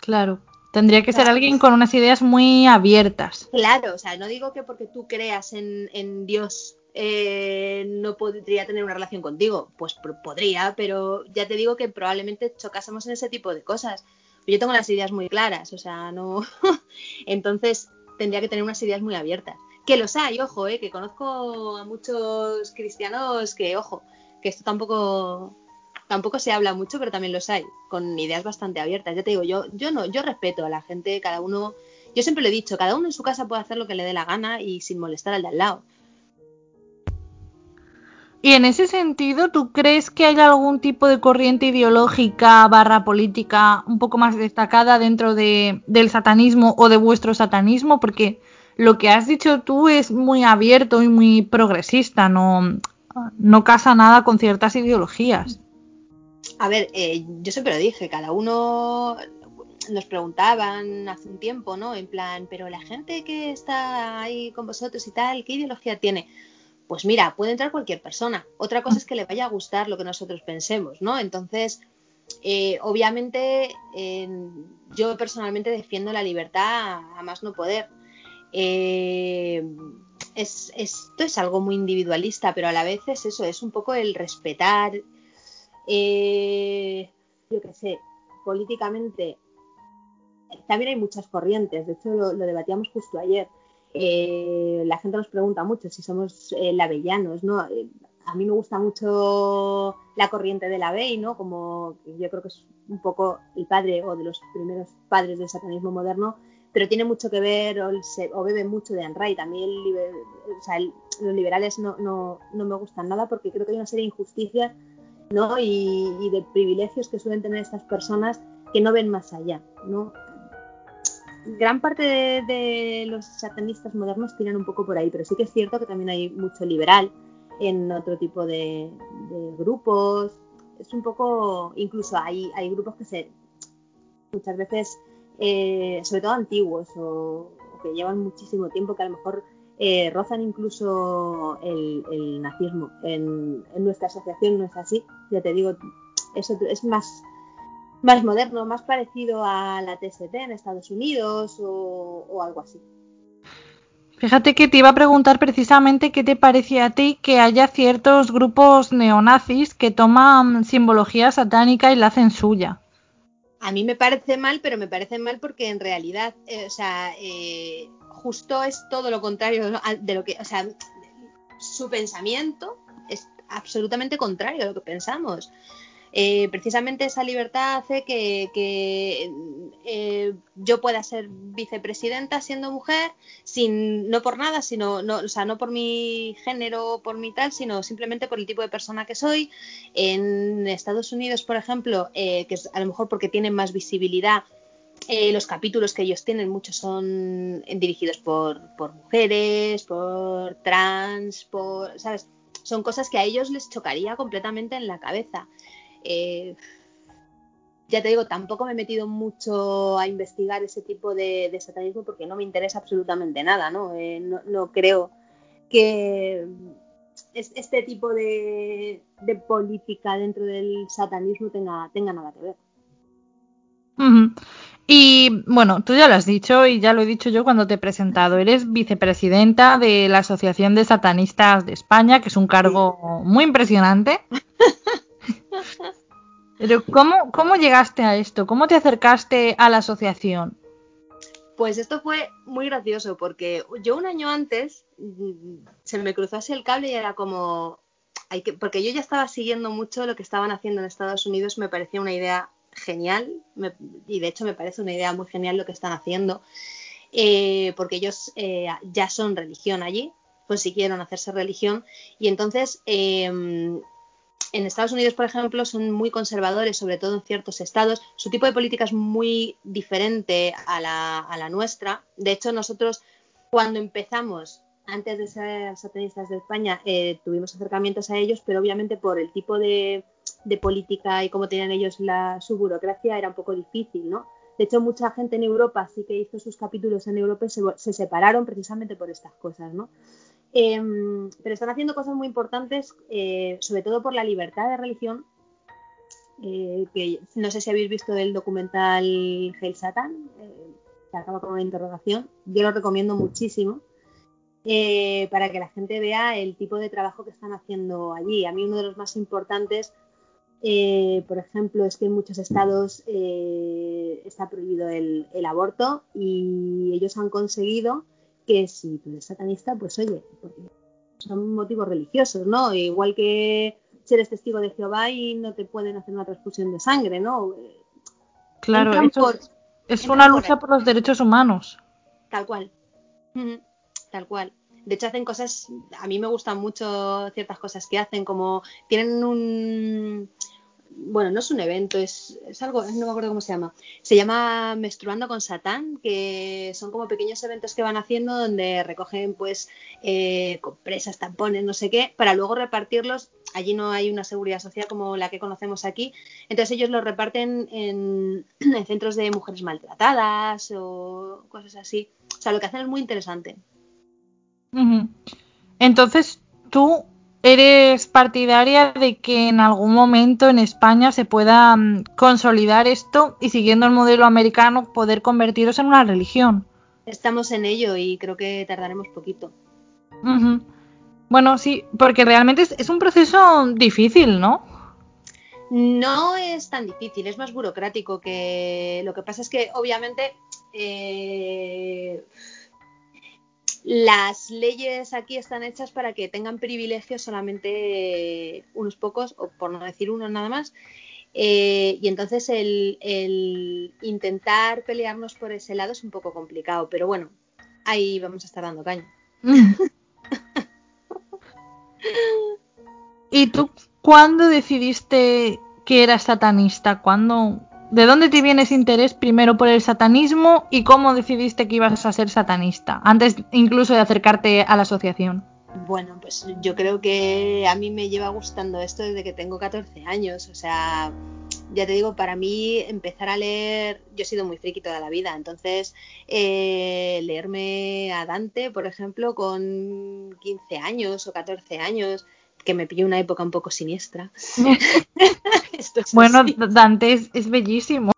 Speaker 2: Claro, tendría que ser alguien con unas ideas muy abiertas.
Speaker 1: Claro, o sea, no digo que porque tú creas en, Dios eh, no podría tener una relación contigo, pues podría, pero ya te digo que probablemente chocásemos en ese tipo de cosas yo tengo las ideas muy claras, o sea, no. Entonces tendría que tener unas ideas muy abiertas. Que los hay, ojo, eh, que conozco a muchos cristianos que, ojo, que esto tampoco tampoco se habla mucho, pero también los hay, con ideas bastante abiertas. Ya te digo, yo, yo no, yo respeto a la gente, cada uno, yo siempre lo he dicho, cada uno en su casa puede hacer lo que le dé la gana y sin molestar al de al lado.
Speaker 2: Y en ese sentido, ¿tú crees que hay algún tipo de corriente ideológica barra política un poco más destacada dentro de, del satanismo o de vuestro satanismo? Porque lo que has dicho tú es muy abierto y muy progresista, no, no casa nada con ciertas ideologías.
Speaker 1: A ver, eh, yo siempre lo dije, cada uno nos preguntaban hace un tiempo, ¿no? En plan, pero la gente que está ahí con vosotros y tal, ¿qué ideología tiene? pues mira, puede entrar cualquier persona. Otra cosa es que le vaya a gustar lo que nosotros pensemos, ¿no? Entonces, eh, obviamente, yo personalmente defiendo la libertad a, más no poder. Eh, esto es algo muy individualista, pero a la vez es eso, es un poco el respetar, eh, yo qué sé, políticamente. También hay muchas corrientes, de hecho lo debatíamos justo ayer. Eh, la gente nos pregunta mucho si somos eh, lavellanos, ¿no? Eh, a mí me gusta mucho la corriente de la Bey, ¿no? Como yo creo que es un poco el padre o de los primeros padres del satanismo moderno, pero tiene mucho que ver o, bebe mucho de Anne También o sea, los liberales no, no, no, me gustan nada porque creo que hay una serie de injusticias ¿no? y, de privilegios que suelen tener estas personas que no ven más allá. ¿no? gran parte de, los satanistas modernos tiran un poco por ahí, pero sí que es cierto que también hay mucho liberal en otro tipo de, grupos. Es un poco, incluso hay, hay grupos que se muchas veces, eh, sobre todo antiguos o, que llevan muchísimo tiempo, que a lo mejor eh, rozan incluso el, nazismo. En, en, nuestra asociación no es así, ya te digo, eso es más más moderno, más parecido a la TST en Estados Unidos o, algo así.
Speaker 2: Fíjate que te iba a preguntar precisamente qué te parece a ti que haya ciertos grupos neonazis que toman simbología satánica y la hacen suya.
Speaker 1: A mí me parece mal, pero me parece mal porque en realidad, eh, o sea, eh, justo es todo lo contrario de lo que, o sea, su pensamiento es absolutamente contrario a lo que pensamos. Eh, precisamente esa libertad hace que, eh, yo pueda ser vicepresidenta siendo mujer, sin, no por nada, sino, no, o sea, no por mi género, por mi tal, sino simplemente por el tipo de persona que soy. En Estados Unidos, por ejemplo, eh, que es a lo mejor porque tienen más visibilidad, los capítulos que ellos tienen, muchos son dirigidos por, por mujeres, por trans, por, ¿sabes? Son cosas que a ellos les chocaría completamente en la cabeza. Eh, ya te digo, tampoco me he metido mucho a investigar ese tipo de, satanismo porque no me interesa absolutamente nada, ¿no? Eh, no, creo que este tipo de, política dentro del satanismo tenga, tenga nada que ver.
Speaker 2: Y bueno, tú ya lo has dicho y ya lo he dicho yo cuando te he presentado. Eres vicepresidenta de la Asociación de Satanistas de España, que es un cargo muy impresionante. Pero ¿cómo, ¿cómo llegaste a esto? ¿Cómo te acercaste a la asociación?
Speaker 1: Pues esto fue muy gracioso porque yo un año antes mm, se me cruzó así el cable y era como, hay que, porque yo ya estaba siguiendo mucho lo que estaban haciendo en Estados Unidos, me parecía una idea genial y de hecho me parece una idea muy genial lo que están haciendo, eh, porque ellos eh, ya son religión allí, consiguieron hacerse religión y entonces em, en Estados Unidos, por ejemplo, son muy conservadores, sobre todo en ciertos estados. Su tipo de política es muy diferente a la, nuestra. De hecho, nosotros cuando empezamos, antes de ser satanistas de España, eh, tuvimos acercamientos a ellos, pero obviamente por el tipo de, política y cómo tenían ellos la, su burocracia era un poco difícil, ¿no? De hecho, mucha gente en Europa sí que hizo sus capítulos en Europa y se, se separaron precisamente por estas cosas, ¿no? Em, pero están haciendo cosas muy importantes, eh, sobre todo por la libertad de religión. Eh, que no sé si habéis visto el documental Hail Satan, eh, que acaba con una interrogación. Yo lo recomiendo muchísimo para que la gente vea el tipo de trabajo que están haciendo allí. A mí uno de los más importantes, por ejemplo, es que en muchos estados está prohibido el, el aborto y ellos han conseguido que si tú eres satanista, pues oye, son motivos religiosos, ¿no? Igual que si eres testigo de Jehová y no te pueden hacer una transfusión de sangre, ¿no?
Speaker 2: Claro, es una lucha por, los derechos humanos.
Speaker 1: Tal cual. Tal cual. De hecho, hacen cosas, a mí me gustan mucho ciertas cosas que hacen, como tienen un, bueno, no es un evento, es, algo, no me acuerdo cómo se llama. Se llama Menstruando con Satán, que son como pequeños eventos que van haciendo donde recogen pues eh, compresas, tampones, no sé qué, para luego repartirlos. Allí no hay una seguridad social como la que conocemos aquí. Entonces ellos los reparten en, centros de mujeres maltratadas o cosas así. O sea, lo que hacen es muy interesante.
Speaker 2: Entonces, tú ¿Eres partidaria de que en algún momento en España se pueda mm, consolidar esto y siguiendo el modelo americano poder convertirlos en una religión?
Speaker 1: Estamos en ello y creo que tardaremos poquito.
Speaker 2: Bueno, sí, porque realmente es, un proceso difícil, ¿no?
Speaker 1: No es tan difícil, es más burocrático que lo que pasa es que obviamente eh, las leyes aquí están hechas para que tengan privilegios solamente unos pocos, o por no decir uno nada más. Eh, y entonces el, el, intentar pelearnos por ese lado es un poco complicado, pero bueno, ahí vamos a estar dando caña.
Speaker 2: ¿Y tú cuándo decidiste que eras satanista? ¿Cuándo, ¿De dónde te viene ese interés primero por el satanismo y cómo decidiste que ibas a ser satanista? Antes incluso de acercarte a la asociación.
Speaker 1: Bueno, pues yo creo que a mí me lleva gustando esto desde que tengo 14 años. O sea, ya te digo, para mí empezar a leer, yo he sido muy friki toda la vida, entonces eh, leerme a Dante, por ejemplo, con 15 años o 14 años, que me pilló una época un poco siniestra.
Speaker 2: bueno, Dante es, bellísimo.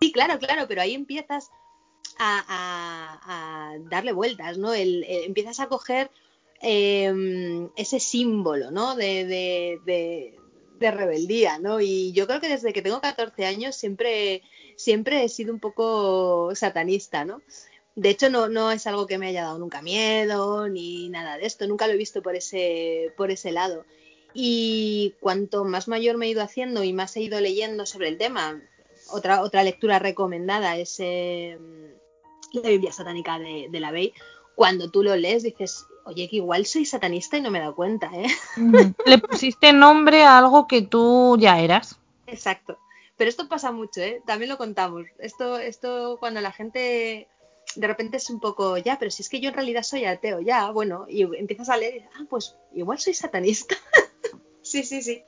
Speaker 1: Sí, claro, claro, pero ahí empiezas a, darle vueltas, ¿no? El, empiezas a coger em, ese símbolo, ¿no? De, de, de, rebeldía, ¿no? Y yo creo que desde que tengo 14 años siempre, siempre he sido un poco satanista, ¿no? De hecho, no, no es algo que me haya dado nunca miedo ni nada de esto, nunca lo he visto por ese, por ese lado. Y cuanto más mayor me he ido haciendo y más he ido leyendo sobre el tema, otra, otra lectura recomendada es eh, la Biblia satánica de, de la Bey. Cuando tú lo lees dices, oye, que igual soy satanista y no me he dado cuenta, ¿eh?
Speaker 2: Le pusiste nombre a algo que tú ya eras.
Speaker 1: Exacto. Pero esto pasa mucho, ¿eh? También lo contamos. Esto, esto cuando la gente de repente es un poco, ya, pero si es que yo en realidad soy ateo, ya, bueno, y empiezas a leer y ah, pues igual soy satanista. sí, sí, sí.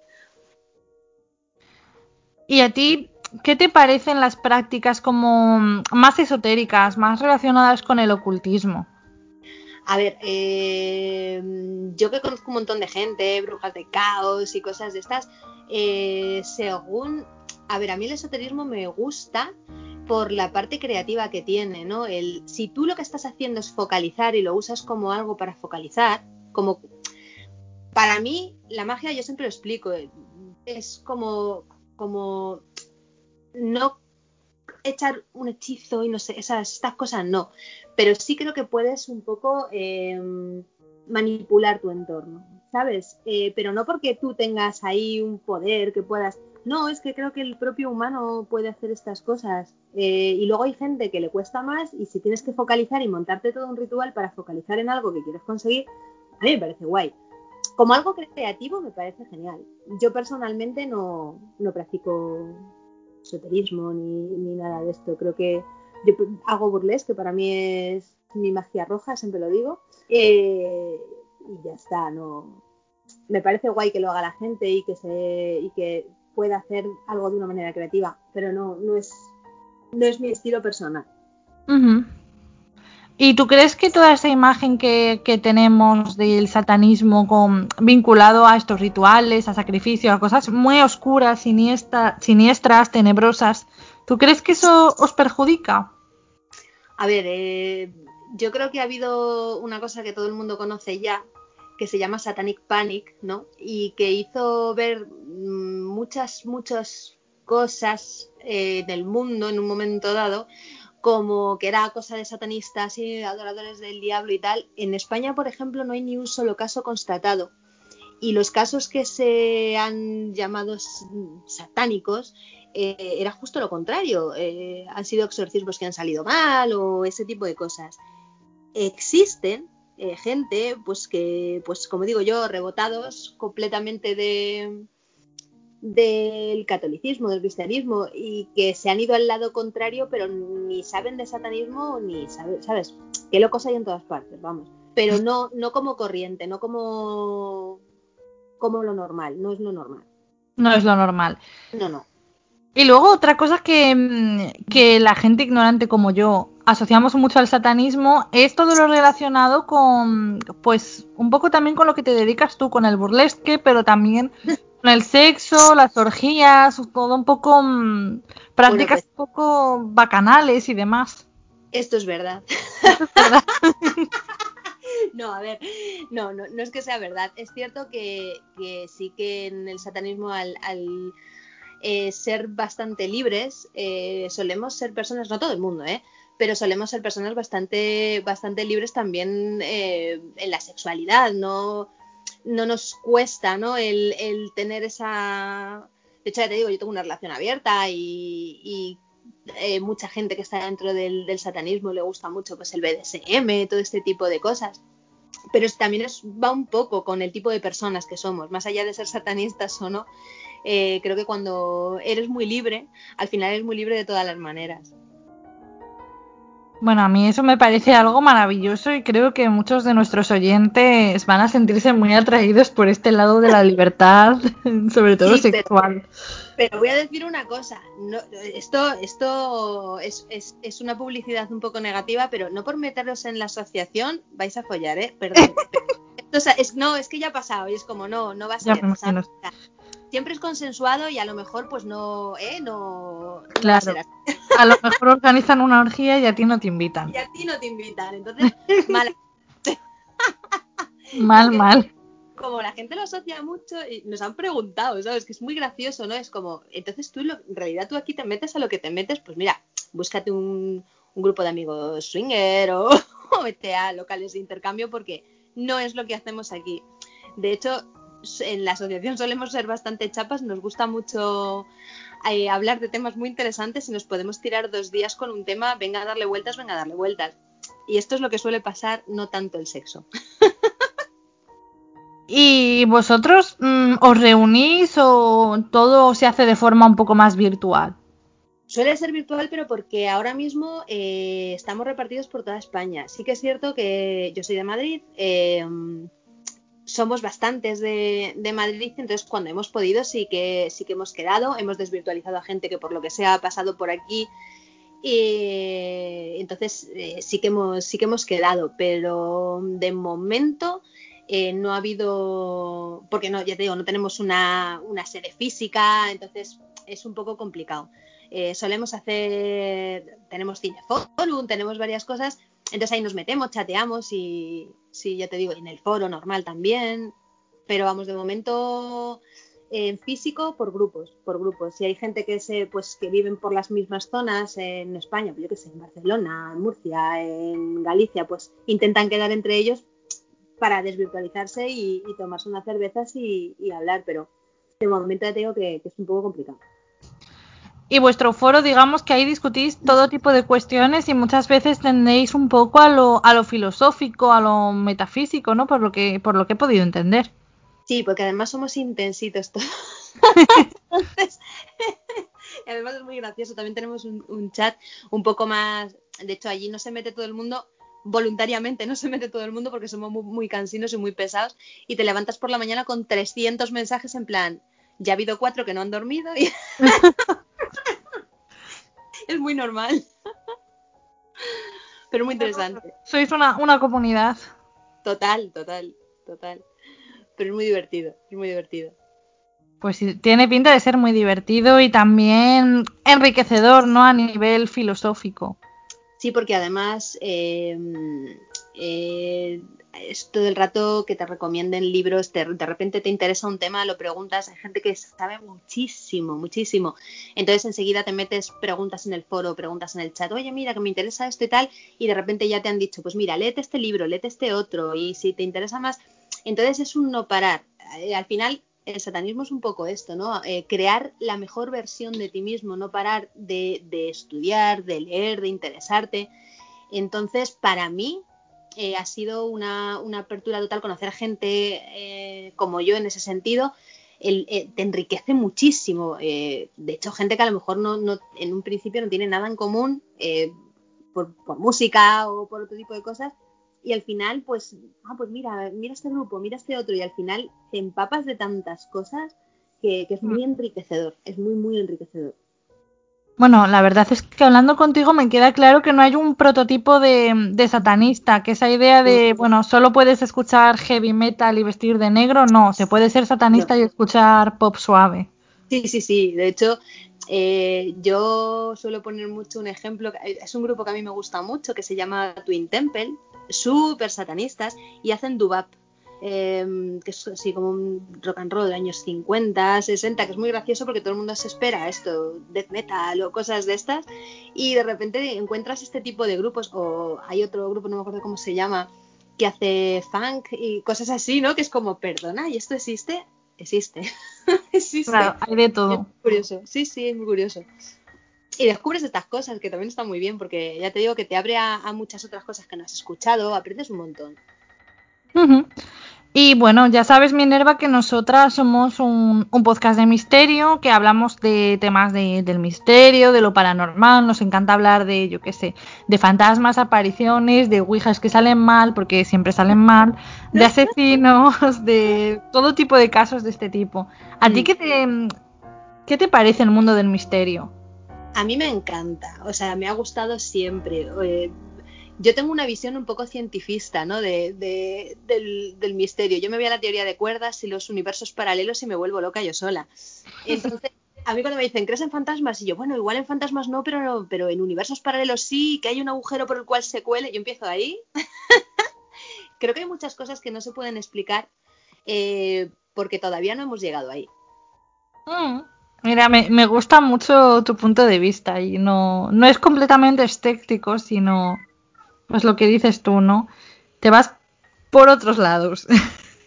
Speaker 2: ¿Y a ti qué te parecen las prácticas como más esotéricas, más relacionadas con el ocultismo?
Speaker 1: A ver, eh, yo que conozco un montón de gente, brujas de caos y cosas de estas, eh, según, a ver, a mí el esoterismo me gusta, por la parte creativa que tiene, ¿no? El, si tú lo que estás haciendo es focalizar y lo usas como algo para focalizar, como para mí la magia yo siempre lo explico, es como como no echar un hechizo y no sé, esas estas cosas no, pero sí creo que puedes un poco em, manipular tu entorno, ¿sabes? Eh, pero no porque tú tengas ahí un poder que puedas no, es que creo que el propio humano puede hacer estas cosas. Eh, y luego hay gente que le cuesta más y si tienes que focalizar y montarte todo un ritual para focalizar en algo que quieres conseguir, a mí me parece guay. Como algo creativo me parece genial. Yo personalmente no, no practico esoterismo ni, nada de esto. Creo que yo hago burlesque, que para mí es mi magia roja, siempre lo digo. Eh, y ya está, no. Me parece guay que lo haga la gente y que se y que pueda hacer algo de una manera creativa, pero no, no es, no es mi estilo personal.
Speaker 2: ¿Y tú crees que toda esa imagen que, tenemos del satanismo con, vinculado a estos rituales, a sacrificios, a cosas muy oscuras, siniestras, tenebrosas, ¿tú crees que eso os perjudica?
Speaker 1: A ver, eh, yo creo que ha habido una cosa que todo el mundo conoce ya, que se llama Satanic Panic, ¿no? Y que hizo ver mm, muchas, muchas cosas eh, del mundo en un momento dado, como que era cosa de satanistas y adoradores del diablo y tal. En España, por ejemplo, no hay ni un solo caso constatado. Y los casos que se han llamado satánicos eh, era justo lo contrario. Eh, han sido exorcismos que han salido mal o ese tipo de cosas. Existen, eh, gente, pues que, pues como digo yo, rebotados completamente de del catolicismo, del cristianismo y que se han ido al lado contrario, pero ni saben de satanismo ni saben, ¿sabes? Qué locos hay en todas partes, vamos. Pero no, no como corriente, no como, como lo normal, no es lo normal.
Speaker 2: No es lo normal.
Speaker 1: No, no.
Speaker 2: Y luego otra cosa que, mm, que, la gente ignorante como yo asociamos mucho al satanismo es todo lo relacionado con, pues, un poco también con lo que te dedicas tú, con el burlesque, pero también con el sexo, las orgías, todo un poco mm, prácticas pues un poco bacanales y demás.
Speaker 1: Esto es verdad. Esto es verdad. no, a ver, no, no, no es que sea verdad. Es cierto que, que sí que en el satanismo al eh, ser bastante libres, eh, solemos ser personas, no todo el mundo, ¿eh? pero solemos ser personas bastante, bastante libres también eh, en la sexualidad, no, no nos cuesta ¿no? El, tener esa De hecho, ya te digo, yo tengo una relación abierta y, eh, mucha gente que está dentro del, del, satanismo le gusta mucho pues el BDSM, todo este tipo de cosas. Pero también es, va un poco con el tipo de personas que somos, más allá de ser satanistas o no. Eh, creo que cuando eres muy libre, al final eres muy libre de todas las maneras.
Speaker 2: Bueno, a mí eso me parece algo maravilloso y creo que muchos de nuestros oyentes van a sentirse muy atraídos por este lado de la libertad, sobre todo sexual.
Speaker 1: Pero, voy a decir una cosa, esto, esto es, es, una publicidad un poco negativa, pero no por meteros en la asociación vais a follar, ¿eh? Perdón. es, no, es que ya ha pasado y es como, no, no va a ser siempre es consensuado y a lo mejor pues no, ¿eh? No,
Speaker 2: claro. a, lo mejor organizan una orgía y a ti no te invitan.
Speaker 1: Y a ti no te invitan, entonces mal.
Speaker 2: mal, mal.
Speaker 1: Como la gente lo asocia mucho y nos han preguntado, ¿sabes? Que es muy gracioso, ¿no? Es como, entonces tú en realidad tú aquí te metes a lo que te metes, pues mira, búscate un, grupo de amigos swinger o, o vete a locales de intercambio porque no es lo que hacemos aquí. De hecho, en la asociación solemos ser bastante chapas, nos gusta mucho eh, hablar de temas muy interesantes y nos podemos tirar dos días con un tema, venga a darle vueltas, venga a darle vueltas. Y esto es lo que suele pasar, no tanto el sexo.
Speaker 2: ¿Y vosotros mm, os reunís o todo se hace de forma un poco más virtual?
Speaker 1: Suele ser virtual, pero porque ahora mismo eh, estamos repartidos por toda España. Sí que es cierto que yo soy de Madrid, eh, somos bastantes de, Madrid, entonces cuando hemos podido sí que, sí que hemos quedado, hemos desvirtualizado a gente que por lo que sea ha pasado por aquí. Y entonces eh, sí, que hemos, sí que hemos quedado, pero de momento eh, no ha habido, porque no, ya te digo, no tenemos una, una sede física, entonces es un poco complicado. Eh, solemos hacer, tenemos cineforum, tenemos varias cosas, entonces ahí nos metemos, chateamos y, sí, ya te digo, en el foro normal también, pero vamos, de momento en físico por grupos, por grupos. Si hay gente que se, pues que viven por las mismas zonas en España, pues yo que sé, en Barcelona, en Murcia, en Galicia, pues intentan quedar entre ellos para desvirtualizarse y, tomarse unas cervezas y, hablar, pero de momento ya te digo que es un poco complicado.
Speaker 2: Y vuestro foro, digamos que ahí discutís todo tipo de cuestiones y muchas veces tendéis un poco a lo, a lo filosófico, a lo metafísico, ¿no? Por lo que, por lo que he podido entender.
Speaker 1: Sí, porque además somos intensitos todos. además es muy gracioso. También tenemos un, chat un poco más. De hecho, allí no se mete todo el mundo voluntariamente no se mete todo el mundo porque somos muy, muy, cansinos y muy pesados y te levantas por la mañana con 300 mensajes en plan, ya ha habido cuatro que no han dormido y es muy normal. Pero muy interesante.
Speaker 2: Sois una, una comunidad.
Speaker 1: Total, total, total. Pero es muy divertido, es muy divertido.
Speaker 2: Pues tiene pinta de ser muy divertido y también enriquecedor, ¿no? A nivel filosófico.
Speaker 1: Sí, porque además eh, eh, es todo el rato que te recomienden libros, de repente te interesa un tema, lo preguntas, hay gente que sabe muchísimo, muchísimo. Entonces enseguida te metes preguntas en el foro, preguntas en el chat, oye, mira, que me interesa esto y tal, y de repente ya te han dicho, pues mira, léete este libro, léete este otro, y si te interesa más, entonces es un no parar. Eh, al final, el satanismo es un poco esto, ¿no? Eh, crear la mejor versión de ti mismo, no parar de, de estudiar, de leer, de interesarte. Entonces, para mí, eh, ha sido una, apertura total, conocer gente eh, como yo en ese sentido. Eh, te enriquece muchísimo. de hecho, gente que a lo mejor no, en un principio no tiene nada en común por, música o por otro tipo de cosas. Y al final, pues, ah, pues mira, mira este grupo, mira este otro. Y al final te empapas de tantas cosas que es muy mm. enriquecedor. Es muy, muy enriquecedor.
Speaker 2: Bueno, la verdad es que hablando contigo me queda claro que no hay un prototipo de, satanista, que esa idea de, bueno, solo puedes escuchar heavy metal y vestir de negro, no, se puede ser satanista y escuchar pop suave.
Speaker 1: Sí, sí, sí, de hecho, eh, yo suelo poner mucho un ejemplo, es un grupo que a mí me gusta mucho, que se llama Twin Temple, súper satanistas, y hacen dubap. Em, que es así como un rock and roll de años 50, 60, que es muy gracioso porque todo el mundo se espera esto, death metal o cosas de estas, y de repente encuentras este tipo de grupos, o hay otro grupo, no me acuerdo cómo se llama, que hace funk y cosas así, ¿no? Que es como, perdona, ¿y esto existe? existe. existe.
Speaker 2: Claro, hay de todo.
Speaker 1: Es curioso, sí, sí, es muy curioso. Y descubres estas cosas que también están muy bien, porque ya te digo que te abre a, a muchas otras cosas que no has escuchado, aprendes un montón.
Speaker 2: Y bueno, ya sabes, Minerva, que nosotras somos un, un podcast de misterio, que hablamos de temas de- del misterio, de lo paranormal, nos encanta hablar de, yo qué sé, de fantasmas, apariciones, de ouijas que salen mal, porque siempre salen mal, de asesinos, de todo tipo de casos de este tipo. ¿A ti
Speaker 1: Mm.
Speaker 2: qué te, qué te parece el mundo del misterio?
Speaker 1: A mí me encanta, o sea, me ha gustado siempre. Eh, yo tengo una visión un poco cientifista, ¿no? De, de- del, misterio. Yo me voy a la teoría de cuerdas y los universos paralelos y me vuelvo loca yo sola. Entonces, a mí cuando me dicen, ¿crees en fantasmas? Y yo, bueno, igual en fantasmas no, pero, pero en universos paralelos sí, que hay un agujero por el cual se cuele. Yo empiezo ahí. Creo que hay muchas cosas que no se pueden explicar eh, porque todavía no hemos llegado ahí.
Speaker 2: Mm. Mira, me, me gusta mucho tu punto de vista y no, no es completamente escéptico, sino pues lo que dices tú, ¿no? Te vas por otros lados.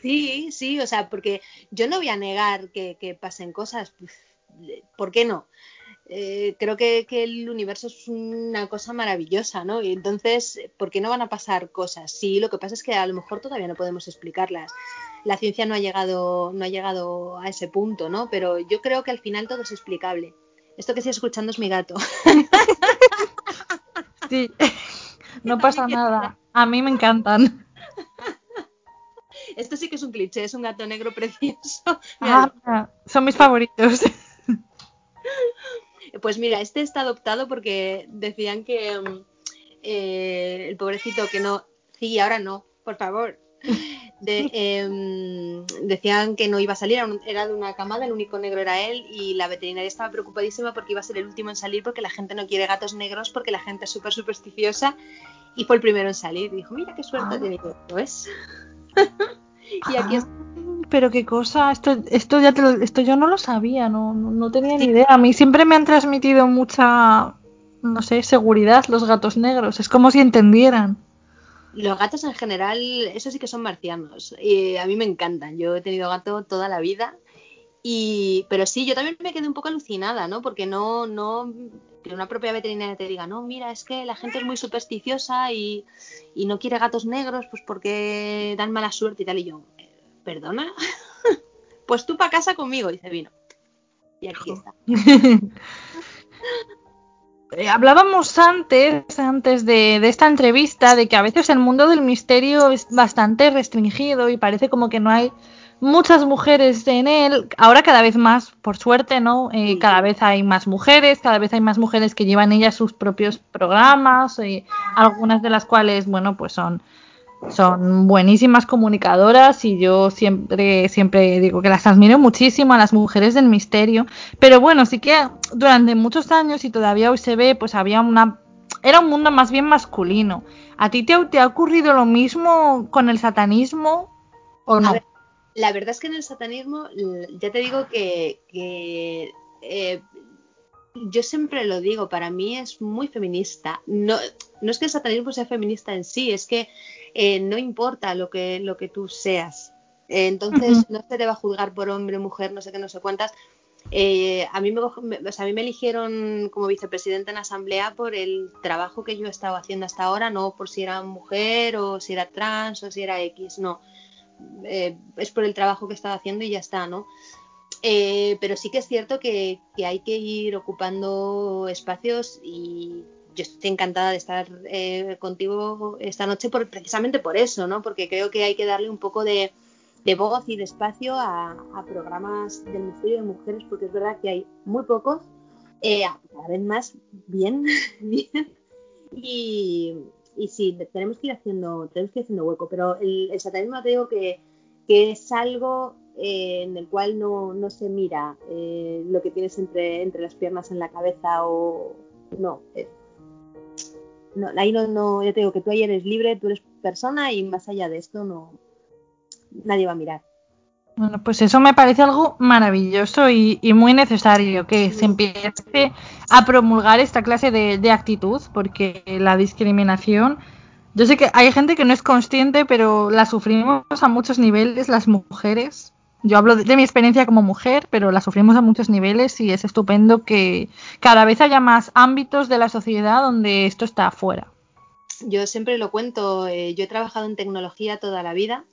Speaker 1: Sí, sí, o sea, porque yo no voy a negar que, que pasen cosas, pues, ¿por qué no? Eh, creo que, que el universo es una cosa maravillosa, ¿no? Y entonces, ¿por qué no van a pasar cosas? Sí, lo que pasa es que a lo mejor todavía no podemos explicarlas. La ciencia no ha llegado, no ha llegado a ese punto, ¿no? Pero yo creo que al final todo es explicable. Esto que estoy escuchando es mi gato.
Speaker 2: Sí, no pasa nada. A mí me encantan.
Speaker 1: Esto sí que es un cliché, es un gato negro precioso.
Speaker 2: Ah, son mis favoritos.
Speaker 1: Pues mira, este está adoptado porque decían que mm, eh, el pobrecito que no. Sí, ahora no, por favor. De, em, decían que no iba a salir, era de una camada, el único negro era él y la veterinaria estaba preocupadísima porque iba a ser el último en salir porque la gente no quiere gatos negros porque la gente es súper supersticiosa y fue el primero en salir. Y dijo, mira qué suerte
Speaker 2: Ah.
Speaker 1: ha tenido. ¿Lo es? y aquí
Speaker 2: Ah, Pero qué cosa, esto, esto ya te lo- esto yo no lo sabía, no, no, no tenía ni idea. A mí siempre me han transmitido mucha, no sé, seguridad los gatos negros. Es como si entendieran.
Speaker 1: Los gatos en general, eso sí que son marcianos. Y a mí me encantan. Yo he tenido gato toda la vida. Y, pero sí, yo también me quedé un poco alucinada, ¿no? Porque no, no, que una propia veterinaria te diga, no, mira, es que la gente es muy supersticiosa y, y no quiere gatos negros, pues porque dan mala suerte y tal. Y yo, "Eh, ¿perdona? pues tú para casa conmigo, dice vino. Y aquí está.
Speaker 2: Eh, Hablábamos antes, antes de, de esta entrevista, de que a veces el mundo del misterio es bastante restringido y parece como que no hay muchas mujeres en él. Ahora cada vez más, por suerte, ¿no? Eh, cada vez hay más mujeres, cada vez hay más mujeres que llevan ellas sus propios programas, y algunas de las cuales, bueno, pues son son buenísimas comunicadoras y yo siempre siempre digo que las admiro muchísimo a las mujeres del misterio. Pero bueno sí que durante muchos años y todavía hoy se ve pues había una era un mundo más bien masculino. A ti te, ha- ocurrido lo mismo con el satanismo o no
Speaker 1: ver, la verdad es que en el satanismo, ya te digo que, que, eh, yo siempre lo digo, para mí es muy feminista. No, no es que el satanismo sea feminista en sí, es que eh, no importa lo que, lo que tú seas. Eh, entonces no se te va a juzgar por hombre, mujer, no sé qué, no sé cuántas. Eh, a, mí me, me- o sea, a mí me eligieron como vicepresidenta en asamblea por el trabajo que yo he estado haciendo hasta ahora, no por si era mujer o si era trans o si era X, no eh, es por el trabajo que estaba haciendo y ya está, ¿no? Eh, pero sí que es cierto que, que hay que ir ocupando espacios y yo estoy encantada de estar eh, contigo esta noche por, precisamente por eso, ¿no? Porque creo que hay que darle un poco de, voz y de espacio a, programas del misterio de mujeres, porque es verdad que hay muy pocos, eh, cada vez más bien, bien y, sí, tenemos que ir haciendo, tenemos que ir haciendo hueco, pero el, satanismo te digo que, es algo eh, en el cual no, no se mira eh, lo que tienes entre, entre las piernas en la cabeza o no. No, ahí no, no, ya te digo que tú ahí eres libre, tú eres persona y más allá de esto no nadie va a mirar.
Speaker 2: Bueno, pues eso me parece algo maravilloso y, y muy necesario que se empiece a promulgar esta clase de, de actitud, porque la discriminación, yo sé que hay gente que no es consciente, pero la sufrimos a muchos niveles las mujeres Yo hablo de, mi experiencia como mujer, pero la sufrimos a muchos niveles y es estupendo que cada vez haya más ámbitos de la sociedad donde esto está afuera.
Speaker 1: Yo siempre lo cuento, eh, yo he trabajado en tecnología toda la vida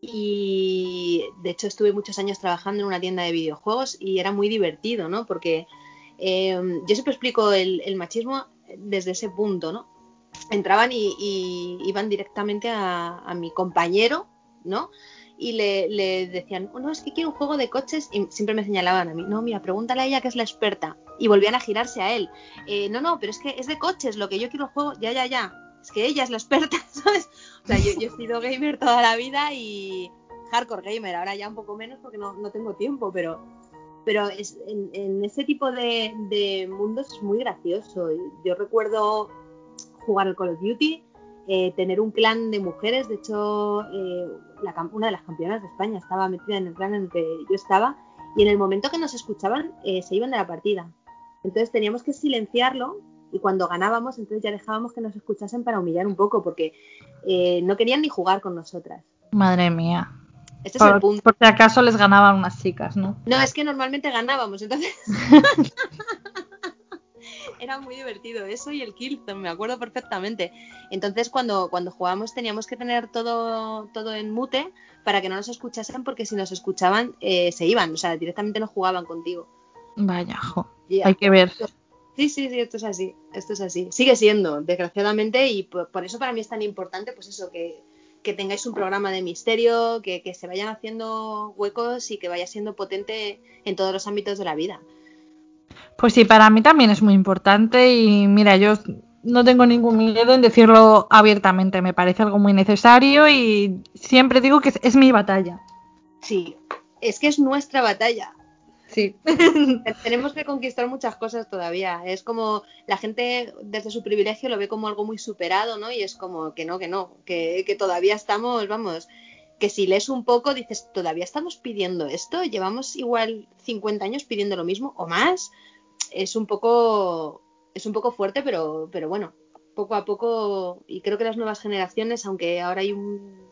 Speaker 1: y de hecho estuve muchos años trabajando en una tienda de videojuegos y era muy divertido, ¿no? Porque eh, yo siempre explico el, machismo desde ese punto, ¿no? Entraban y, iban directamente a, mi compañero, ¿no? Y le, decían, oh, no, es que quiero un juego de coches y siempre me señalaban a mí, no, mira, pregúntale a ella que es la experta. Y volvían a girarse a él. Eh, no, no, pero es que es de coches, lo que yo quiero juego, ya, ya, ya. Es que ella es la experta, ¿sabes? O sea, yo, he sido gamer toda la vida y hardcore gamer, ahora ya un poco menos porque no, no tengo tiempo, pero pero es, en, ese tipo de, mundos es muy gracioso. Yo recuerdo jugar al Call of Duty, eh, tener un clan de mujeres, de hecho eh, una de las campeonas de España estaba metida en el clan en el que yo estaba y en el momento que nos escuchaban eh, se iban de la partida. Entonces teníamos que silenciarlo y cuando ganábamos entonces ya dejábamos que nos escuchasen para humillar un poco porque no querían ni jugar con nosotras.
Speaker 2: Madre mía.
Speaker 1: Este es el punto.
Speaker 2: Por si acaso les ganaban unas chicas, ¿no?
Speaker 1: No, es que normalmente ganábamos, entonces. Era muy divertido eso y el Killzone, me acuerdo perfectamente. Entonces, cuando, cuando jugábamos teníamos que tener todo, todo en mute para que no nos escuchasen, porque si nos escuchaban eh, se iban, o sea, directamente no jugaban contigo.
Speaker 2: Vaya, jo. hay que ver.
Speaker 1: Sí, sí, sí, esto es así, esto es así. Sigue siendo, desgraciadamente, y por eso para mí es tan importante, pues eso, que, que tengáis un programa de misterio, que, se vayan haciendo huecos y que vaya siendo potente en todos los ámbitos de la vida.
Speaker 2: Pues sí, para mí también es muy importante y mira, yo no tengo ningún miedo en decirlo abiertamente, me parece algo muy necesario y siempre digo que es mi batalla.
Speaker 1: Sí, es que es nuestra batalla.
Speaker 2: Sí.
Speaker 1: Tenemos que conquistar muchas cosas todavía. Es como la gente desde su privilegio lo ve como algo muy superado, ¿no? Y es como que no, que no, que, que todavía estamos, vamos, que si lees un poco dices, todavía estamos pidiendo esto, llevamos igual 50 años pidiendo lo mismo o más. Es un poco, es un poco fuerte, pero, pero bueno, poco a poco, y creo que las nuevas generaciones, aunque ahora hay un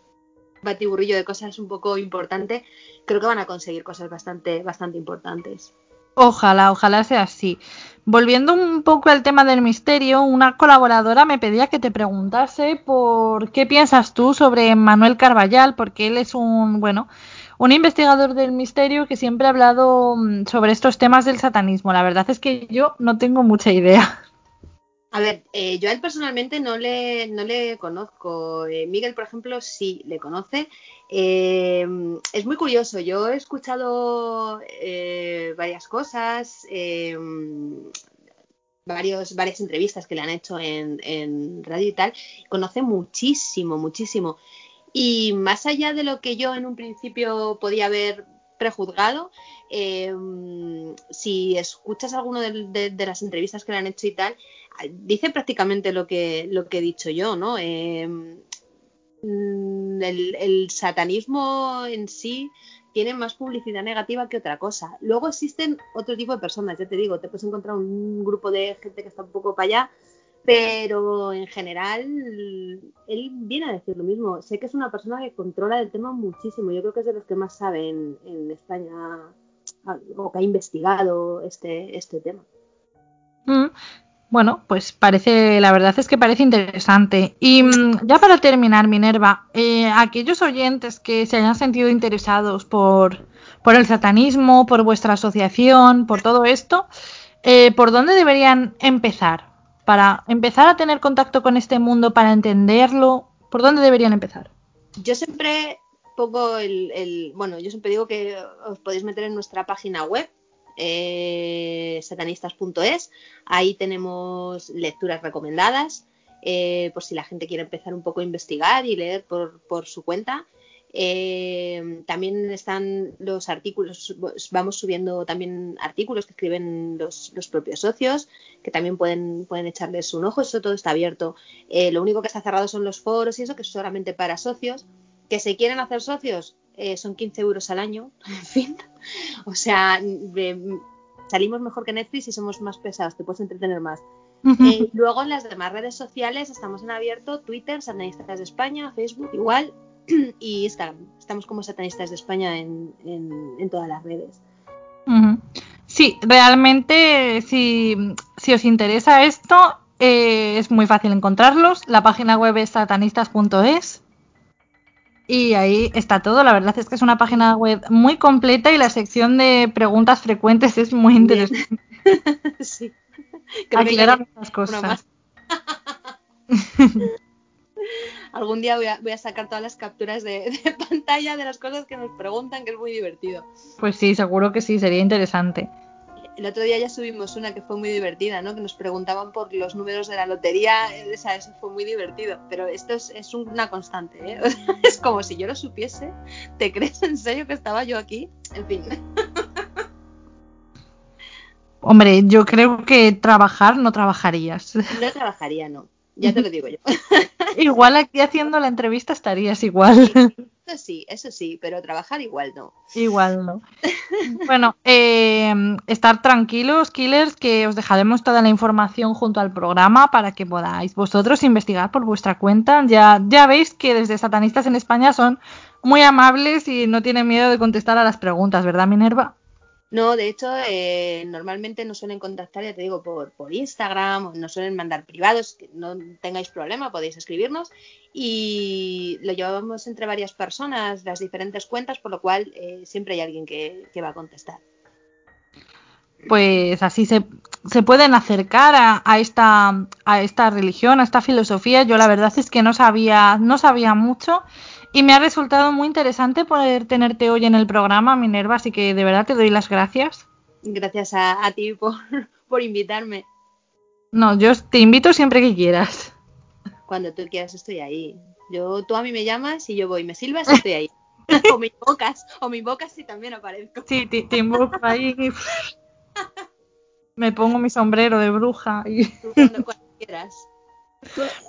Speaker 1: batiburrillo de cosas un poco importante, creo que van a conseguir cosas bastante, bastante importantes.
Speaker 2: Ojalá, ojalá sea así. Volviendo un poco al tema del misterio, una colaboradora me pedía que te preguntase por qué piensas tú sobre Manuel Carballal, porque él es un, bueno, un investigador del misterio que siempre ha hablado mm, sobre estos temas del satanismo. La verdad es que yo no tengo mucha idea.
Speaker 1: A ver, eh, yo a él personalmente no le, no le conozco. Eh, Miguel, por ejemplo, sí le conoce. Eh, es muy curioso. Yo he escuchado varias cosas, varios, varias entrevistas que le han hecho en, en radio y tal. Conoce muchísimo, muchísimo. Y más allá de lo que yo en un principio podía haber prejuzgado, si escuchas alguno de, las entrevistas que le han hecho y tal, dice prácticamente lo que, lo que he dicho yo, ¿no? Eh, mm, el, satanismo en sí tiene más publicidad negativa que otra cosa. Luego existen otro tipo de personas, ya te digo, te puedes encontrar un grupo de gente que está un poco para allá, pero en general él viene a decir lo mismo. Sé que es una persona que controla el tema muchísimo. Yo creo que es de los que más saben en, España o que ha investigado este, este tema.
Speaker 2: Mm, bueno, pues parece, la verdad es que parece interesante. Y mm, ya para terminar, Minerva, eh, aquellos oyentes que se hayan sentido interesados por, por el satanismo, por vuestra asociación, por todo esto, eh, ¿por dónde deberían empezar? Para empezar a tener contacto con este mundo, para entenderlo, ¿por dónde deberían empezar?
Speaker 1: Yo siempre pongo el, bueno, yo siempre digo que os podéis meter en nuestra página web, eh, satanistas.es. Ahí tenemos lecturas recomendadas, eh, por si la gente quiere empezar un poco a investigar y leer por, su cuenta. Eh, también están los artículos, vamos subiendo también artículos que escriben los, propios socios, que también pueden, pueden echarles un ojo, eso todo está abierto. lo único que está cerrado son los foros y eso, que es solamente para socios. Que se quieren hacer socios, eh, son 15 euros al año, en fin. O sea, salimos mejor que Netflix y somos más pesados, te puedes entretener más. Eh, luego en las demás redes sociales estamos en abierto, Twitter, Satanistas de España, Facebook, igual. y Instagram. Estamos como satanistas de España en, en, todas las redes.
Speaker 2: Sí, realmente si, si os interesa esto, eh, es muy fácil encontrarlos. La página web es satanistas.es y ahí está todo. La verdad es que es una página web muy completa y la sección de preguntas frecuentes es muy interesante. sí. Aclara muchas cosas.
Speaker 1: Algún día voy a, sacar todas las capturas de, pantalla de las cosas que nos preguntan, que es muy divertido.
Speaker 2: Pues sí, seguro que sí, sería interesante.
Speaker 1: El otro día ya subimos una que fue muy divertida, ¿no? Que nos preguntaban por los números de la lotería, esa, eso fue muy divertido. Pero esto es, una constante, ¿eh? es como si yo lo supiese. ¿Te crees en serio que estaba yo aquí? En fin.
Speaker 2: Hombre, yo creo que trabajar no trabajarías.
Speaker 1: No trabajaría, no. Ya te lo digo yo.
Speaker 2: igual aquí haciendo la entrevista estarías igual.
Speaker 1: eso sí, eso sí, pero trabajar igual no.
Speaker 2: Igual no. bueno, eh, estar tranquilos, killers, que os dejaremos toda la información junto al programa para que podáis vosotros investigar por vuestra cuenta. Ya, ya veis que desde Satanistas en España son muy amables y no tienen miedo de contestar a las preguntas, ¿verdad, Minerva?
Speaker 1: No, de hecho, eh, normalmente nos suelen contactar, ya te digo, por, Instagram, nos suelen mandar privados, que no tengáis problema, podéis escribirnos y lo llevamos entre varias personas, las diferentes cuentas, por lo cual eh, siempre hay alguien que, va a contestar.
Speaker 2: Pues así se, se pueden acercar a, esta, a esta religión, a esta filosofía. Yo la verdad es que no sabía, no sabía mucho y me ha resultado muy interesante poder tenerte hoy en el programa, Minerva, así que de verdad te doy las gracias.
Speaker 1: Gracias a, ti por, invitarme.
Speaker 2: No, yo te invito siempre que quieras.
Speaker 1: Cuando tú quieras estoy ahí. Yo, tú a mí me llamas y yo voy, me silbas y estoy ahí. o me invocas, o me invocas y también aparezco.
Speaker 2: Sí, te, invoco ahí. me pongo mi sombrero de bruja y...
Speaker 1: cuando quieras.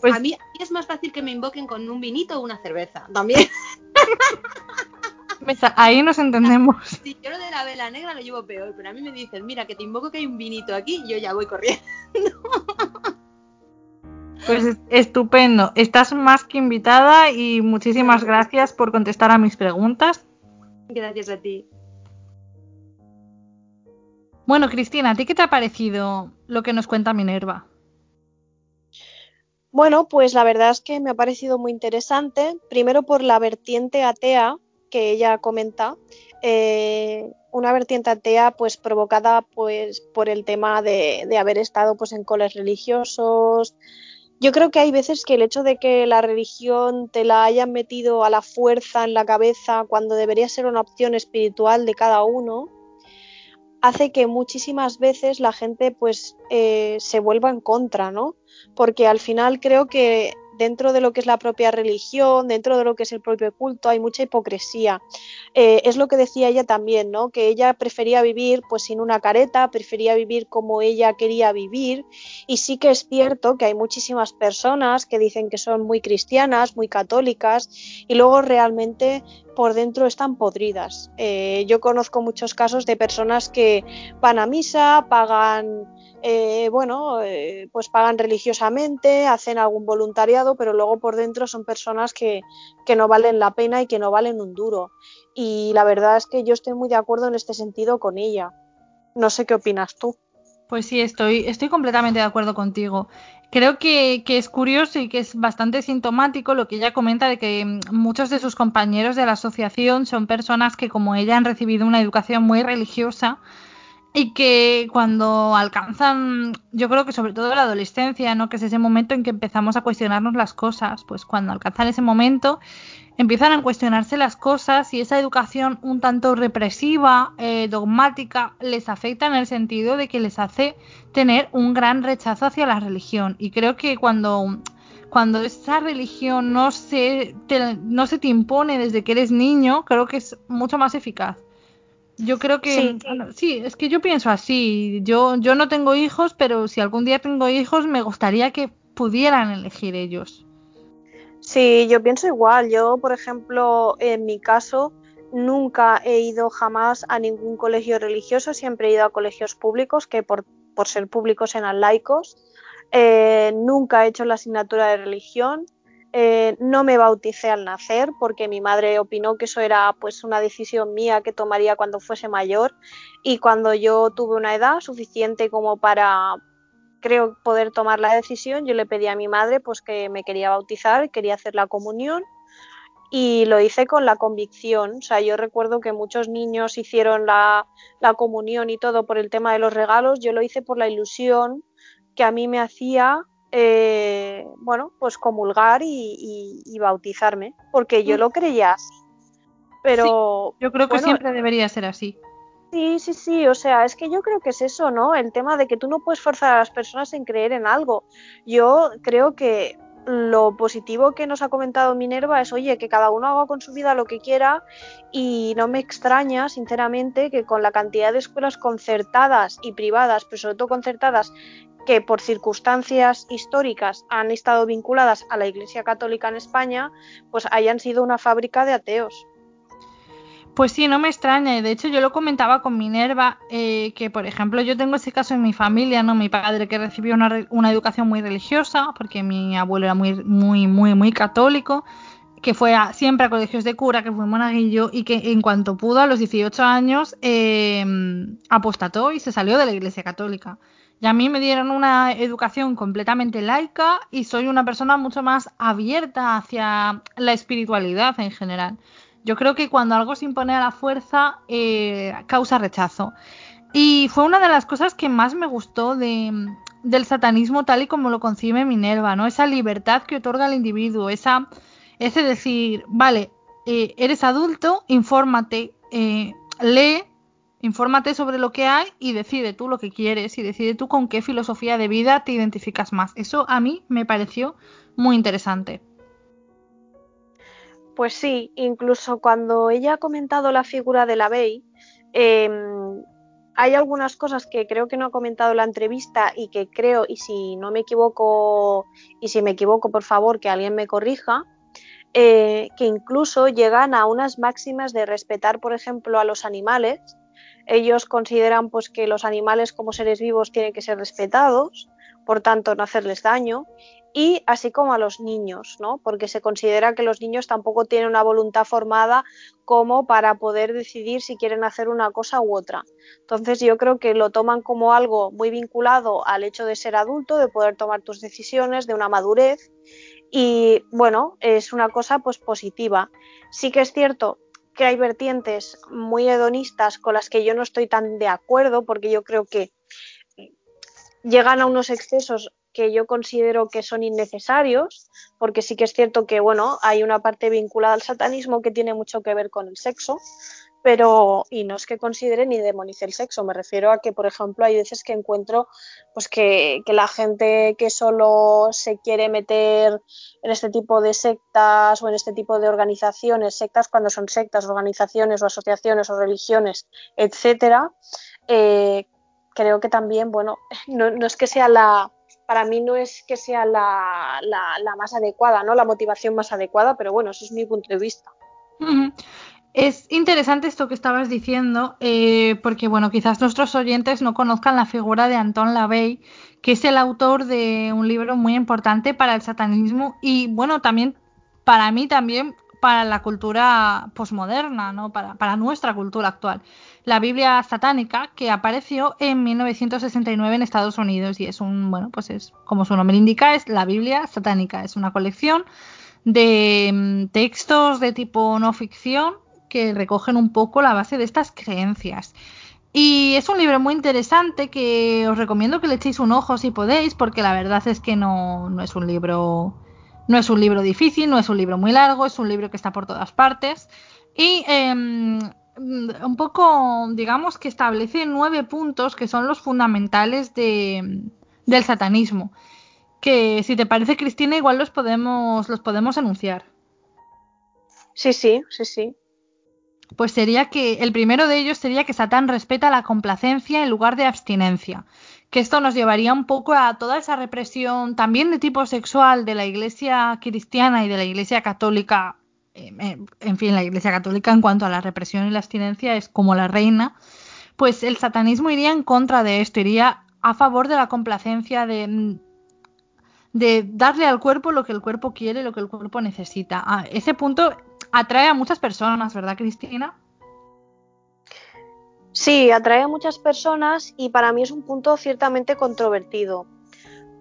Speaker 1: Pues a, mí, es más fácil que me invoquen con un vinito o una cerveza. También.
Speaker 2: Ahí nos entendemos.
Speaker 1: Si yo lo de la vela negra lo llevo peor, pero a mí me dicen, mira, que te invoco que hay un vinito aquí, y yo ya voy corriendo.
Speaker 2: Pues estupendo. Estás más que invitada y muchísimas gracias por contestar a mis preguntas.
Speaker 1: Gracias a ti.
Speaker 2: Bueno, Cristina, ¿a ti qué te ha parecido lo que nos cuenta Minerva?
Speaker 3: Bueno, pues la verdad es que me ha parecido muy interesante, primero por la vertiente atea que ella comenta, eh, una vertiente atea pues provocada pues por el tema de, de haber estado pues en coles religiosos. Yo creo que hay veces que el hecho de que la religión te la hayan metido a la fuerza en la cabeza cuando debería ser una opción espiritual de cada uno, hace que muchísimas veces la gente pues eh, se vuelva en contra, ¿no? Porque al final creo que dentro de lo que es la propia religión, dentro de lo que es el propio culto, hay mucha hipocresía. Eh, es lo que decía ella también, ¿no? Que ella prefería vivir pues sin una careta, prefería vivir como ella quería vivir. Y sí que es cierto que hay muchísimas personas que dicen que son muy cristianas, muy católicas, y luego realmente por dentro están podridas. Eh, yo conozco muchos casos de personas que van a misa, pagan eh, bueno, eh, pues pagan religiosamente, hacen algún voluntariado, pero luego por dentro son personas que, que no valen la pena y que no valen un duro. Y la verdad es que yo estoy muy de acuerdo en este sentido con ella. No sé qué opinas tú.
Speaker 2: Pues sí, estoy, estoy completamente de acuerdo contigo. Creo que, que, es curioso y que es bastante sintomático lo que ella comenta de que mm, muchos de sus compañeros de la asociación son personas que como ella han recibido una educación muy religiosa y que cuando alcanzan, yo creo que sobre todo la adolescencia, ¿no? Que es ese momento en que empezamos a cuestionarnos las cosas, pues cuando alcanzan ese momento empiezan a cuestionarse las cosas y esa educación un tanto represiva, eh, dogmática, les afecta en el sentido de que les hace tener un gran rechazo hacia la religión. Y creo que cuando cuando esa religión no se, no se te impone desde que eres niño, creo que es mucho más eficaz. Yo creo que sí. es que yo pienso así. Yo, yo no tengo hijos, pero si algún día tengo hijos, me gustaría que pudieran elegir ellos.
Speaker 3: Sí, yo pienso igual. Yo, por ejemplo, en mi caso, nunca he ido jamás a ningún colegio religioso, siempre he ido a colegios públicos, que por, por ser públicos eran laicos. Eh, nunca he hecho la asignatura de religión. Eh, no me bauticé al nacer porque mi madre opinó que eso era pues una decisión mía que tomaría cuando fuese mayor. Y cuando yo tuve una edad suficiente como para creo poder tomar la decisión, yo le pedí a mi madre pues que me quería bautizar, quería hacer la comunión. Y lo hice con la convicción. O sea, yo recuerdo que muchos niños hicieron la, comunión y todo por el tema de los regalos, yo lo hice por la ilusión que a mí me hacía, eh, bueno, pues comulgar y, bautizarme, porque yo mm. lo creía así. Pero.
Speaker 2: yo creo que siempre debería ser así.
Speaker 3: Sí, sí, sí, o sea, es que yo creo que es eso, ¿no? El tema de que tú no puedes forzar a las personas en creer en algo. Yo creo que lo positivo que nos ha comentado Minerva es, oye, que cada uno haga con su vida lo que quiera y no me extraña, sinceramente, que con la cantidad de escuelas concertadas y privadas, pero sobre todo concertadas, que por circunstancias históricas han estado vinculadas a la Iglesia Católica en España, pues hayan sido una fábrica de ateos.
Speaker 2: Pues sí, no me extraña. De hecho, yo lo comentaba con Minerva, eh, que por ejemplo yo tengo ese caso en mi familia, ¿no? Mi padre que recibió una, educación muy religiosa, porque mi abuelo era muy, muy, muy, muy católico, que fue siempre a colegios de cura, que fue monaguillo, y que en cuanto pudo, a los 18 años, em, apostató y se salió de la iglesia católica. Y a mí me dieron una educación completamente laica y soy una persona mucho más abierta hacia la espiritualidad en general. Yo creo que cuando algo se impone a la fuerza eh, causa rechazo. Y fue una de las cosas que más me gustó del satanismo tal y como lo concibe Minerva, ¿no? Esa libertad que otorga al individuo, esa, ese decir, vale, eh, eres adulto, infórmate, eh, lee, infórmate sobre lo que hay y decide tú lo que quieres y decide tú con qué filosofía de vida te identificas más. Eso a mí me pareció muy interesante.
Speaker 3: Pues sí, incluso cuando ella ha comentado la figura de la Bey, em, hay algunas cosas que creo que no ha comentado en la entrevista y que creo, y si no me equivoco, y si me equivoco, por favor, que alguien me corrija, eh, que incluso llegan a unas máximas de respetar, por ejemplo, a los animales. Ellos consideran pues que los animales como seres vivos tienen que ser respetados, por tanto no hacerles daño, y así como a los niños, ¿no? Porque se considera que los niños tampoco tienen una voluntad formada como para poder decidir si quieren hacer una cosa u otra. Entonces yo creo que lo toman como algo muy vinculado al hecho de ser adulto, de poder tomar tus decisiones, de una madurez y bueno, es una cosa pues positiva. Sí que es cierto que hay vertientes muy hedonistas con las que yo no estoy tan de acuerdo porque yo creo que llegan a unos excesos que yo considero que son innecesarios, porque sí que es cierto que, bueno, hay una parte vinculada al satanismo que tiene mucho que ver con el sexo, pero, y no es que considere ni demonice el sexo, me refiero a que, por ejemplo, hay veces que encuentro pues que, que la gente que solo se quiere meter en este tipo de sectas o en este tipo de organizaciones, sectas cuando son sectas, organizaciones o asociaciones o religiones, etcétera, eh, creo que también, bueno, no, no es que sea la, para mí no es que sea la, la, más adecuada, ¿no? La motivación más adecuada, pero bueno, eso es mi punto de vista.
Speaker 2: Es interesante esto que estabas diciendo, eh, porque bueno, quizás nuestros oyentes no conozcan la figura de Anton LaVey, que es el autor de un libro muy importante para el satanismo y bueno, también para mí también para la cultura posmoderna, ¿no? Para, para nuestra cultura actual la Biblia satánica que apareció en 1969 en Estados Unidos y es un, bueno, pues es como su nombre indica, es la Biblia satánica, es una colección de mm, textos de tipo no ficción que recogen un poco la base de estas creencias. Y es un libro muy interesante que os recomiendo que le echéis un ojo si podéis, porque la verdad es que no, no es un libro no es un libro difícil, no es un libro muy largo, es un libro que está por todas partes. Y Mm, un poco, digamos que establece nueve puntos que son los fundamentales de, del satanismo. Que si te parece, Cristina, igual los podemos, los podemos enunciar.
Speaker 3: Sí, sí, sí, sí.
Speaker 2: Pues sería que el primero de ellos sería que Satán respeta la complacencia en lugar de abstinencia. Que esto nos llevaría un poco a toda esa represión también de tipo sexual de la iglesia cristiana y de la iglesia católica en fin, la Iglesia Católica en cuanto a la represión y la abstinencia es como la reina, pues el satanismo iría en contra de esto, iría a favor de la complacencia de, de darle al cuerpo lo que el cuerpo quiere, lo que el cuerpo necesita. Ah, ese punto atrae a muchas personas, ¿verdad, Cristina?
Speaker 3: Sí, atrae a muchas personas y para mí es un punto ciertamente controvertido,